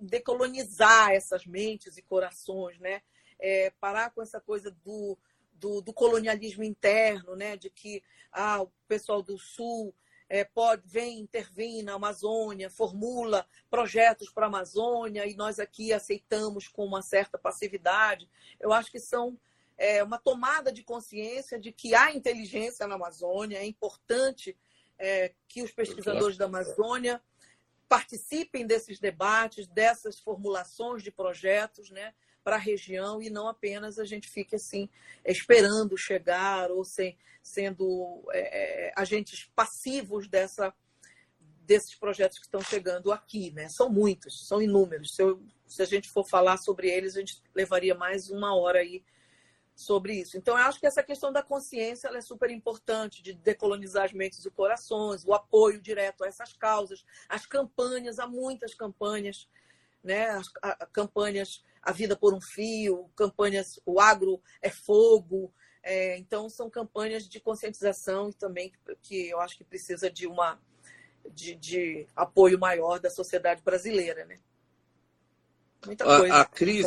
S2: decolonizar essas mentes e corações, né? É, parar com essa coisa do, do, do, colonialismo interno, né? de que ah, o pessoal do Sul é, pode vem intervir na Amazônia, formula projetos para a Amazônia e nós aqui aceitamos com uma certa passividade. Eu acho que são é, uma tomada de consciência de que há inteligência na Amazônia, é importante é, que os pesquisadores da Amazônia participem desses debates, dessas formulações de projetos, né? para a região e não apenas a gente fique assim esperando chegar ou sem, sendo é, é, agentes passivos dessa desses projetos que estão chegando aqui, né? São muitos, são inúmeros. Se, eu, se a gente for falar sobre eles, a gente levaria mais uma hora aí sobre isso. Então, eu acho que essa questão da consciência é super importante, de decolonizar as mentes e corações, o apoio direto a essas causas, as campanhas, há muitas campanhas, né? As, a, campanhas a Vida por um Fio, campanhas O Agro é Fogo. É, então, são campanhas de conscientização também que eu acho que precisa de uma de, de apoio maior da sociedade brasileira. Né?
S1: Muita coisa. A, a Cris,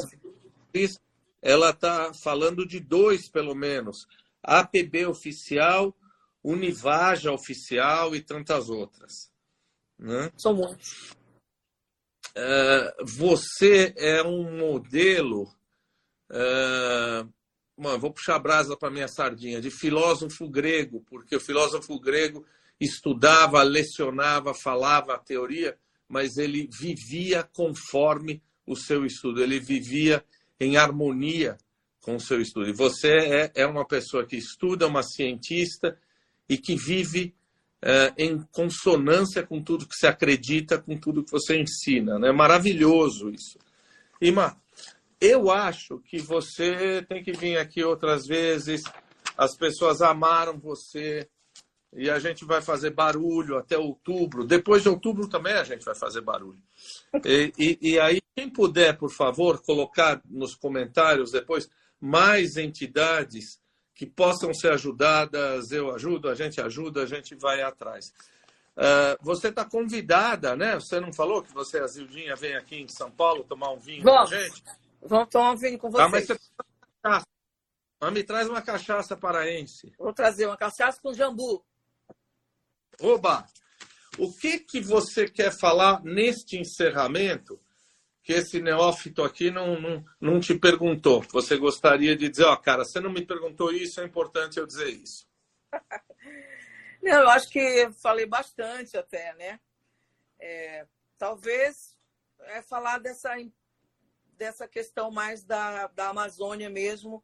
S1: Cris ela está falando de dois, pelo menos. APB oficial, Univaja oficial e tantas outras. Né?
S2: São muitos.
S1: É, você é um modelo. É, mano, vou puxar a brasa para minha sardinha, de filósofo grego, porque o filósofo grego estudava, lecionava, falava a teoria, mas ele vivia conforme o seu estudo, ele vivia em harmonia com o seu estudo. E você é, é uma pessoa que estuda, uma cientista e que vive é, em consonância com tudo que você acredita, com tudo que você ensina. É né? maravilhoso isso. Ima, eu acho que você tem que vir aqui outras vezes. As pessoas amaram você e a gente vai fazer barulho até outubro. Depois de outubro também a gente vai fazer barulho. E, e, e aí, quem puder, por favor, colocar nos comentários depois mais entidades que possam ser ajudadas, eu ajudo, a gente ajuda, a gente vai atrás. Uh, você está convidada, né? Você não falou que você, a Zildinha, vem aqui em São Paulo tomar um vinho
S2: Vamos.
S1: com a gente?
S2: Vamos tomar um vinho com vocês. Ah, mas você
S1: mas me traz uma cachaça paraense.
S2: Vou trazer uma cachaça com jambu.
S1: Oba! O que, que você quer falar neste encerramento que esse neófito aqui não, não, não te perguntou. Você gostaria de dizer, ó, oh, cara, você não me perguntou isso, é importante eu dizer isso.
S2: não, eu acho que falei bastante até, né? É, talvez é falar dessa, dessa questão mais da, da Amazônia mesmo,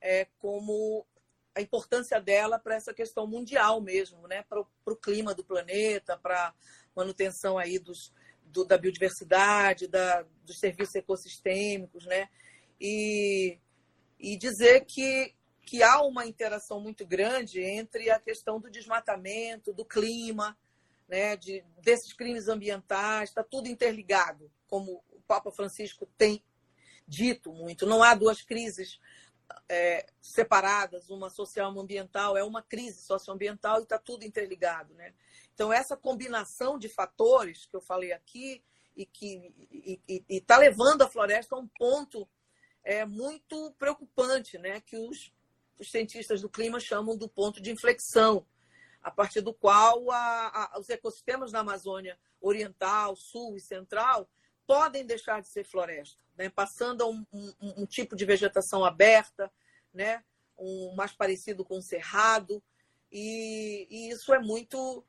S2: é, como a importância dela para essa questão mundial mesmo, né? Para o clima do planeta, para manutenção aí dos, do, da biodiversidade, da, dos serviços ecossistêmicos, né? E, e dizer que, que há uma interação muito grande entre a questão do desmatamento, do clima, né? De, desses crimes ambientais, está tudo interligado, como o Papa Francisco tem dito muito. Não há duas crises é, separadas, uma social uma ambiental, é uma crise socioambiental e está tudo interligado. Né? Então, essa combinação de fatores que eu falei aqui e que está levando a floresta a um ponto é, muito preocupante, né? que os, os cientistas do clima chamam do ponto de inflexão, a partir do qual a, a, os ecossistemas da Amazônia Oriental, Sul e Central podem deixar de ser floresta, né? passando a um, um, um, tipo de vegetação aberta, né? um mais parecido com o cerrado, e, e isso é muito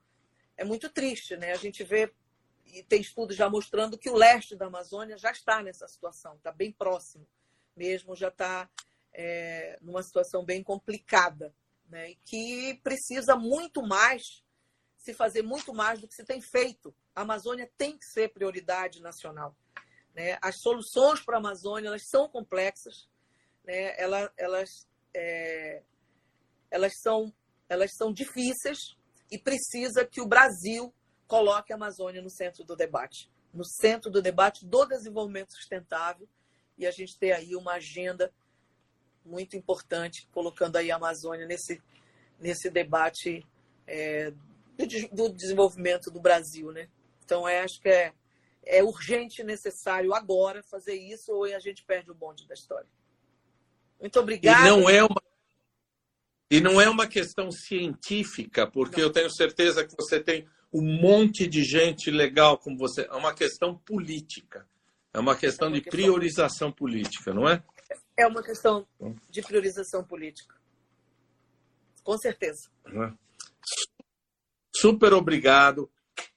S2: é muito triste, né? A gente vê e tem estudos já mostrando que o leste da Amazônia já está nessa situação, está bem próximo, mesmo já está é, numa situação bem complicada, né? E que precisa muito mais se fazer muito mais do que se tem feito. A Amazônia tem que ser prioridade nacional. Né? As soluções para a Amazônia elas são complexas, né? elas, elas, é, elas, são, elas são difíceis, e precisa que o Brasil coloque a Amazônia no centro do debate, no centro do debate do desenvolvimento sustentável e a gente ter aí uma agenda muito importante colocando aí a Amazônia nesse nesse debate é, do, desenvolvimento do Brasil, né? Então é, acho que é é urgente e necessário agora fazer isso ou a gente perde o bonde da história. Muito obrigada.
S1: E não é uma e não é uma questão científica, porque não. eu tenho certeza que você tem um monte de gente legal como você. É uma questão política. É uma questão é uma de questão... priorização política, não é?
S2: É uma questão de priorização política. Com certeza.
S1: É? Super obrigado.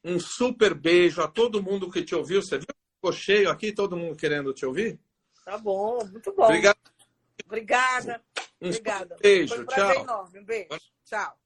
S1: Um super beijo a todo mundo que te ouviu. Você viu? Ficou cheio aqui, todo mundo querendo te ouvir?
S2: Tá bom, muito bom.
S1: Obrigado.
S2: Obrigada.
S1: Um
S2: Obrigada.
S1: beijo,
S2: Foi um
S1: tchau.
S2: enorme. Um beijo. Tchau.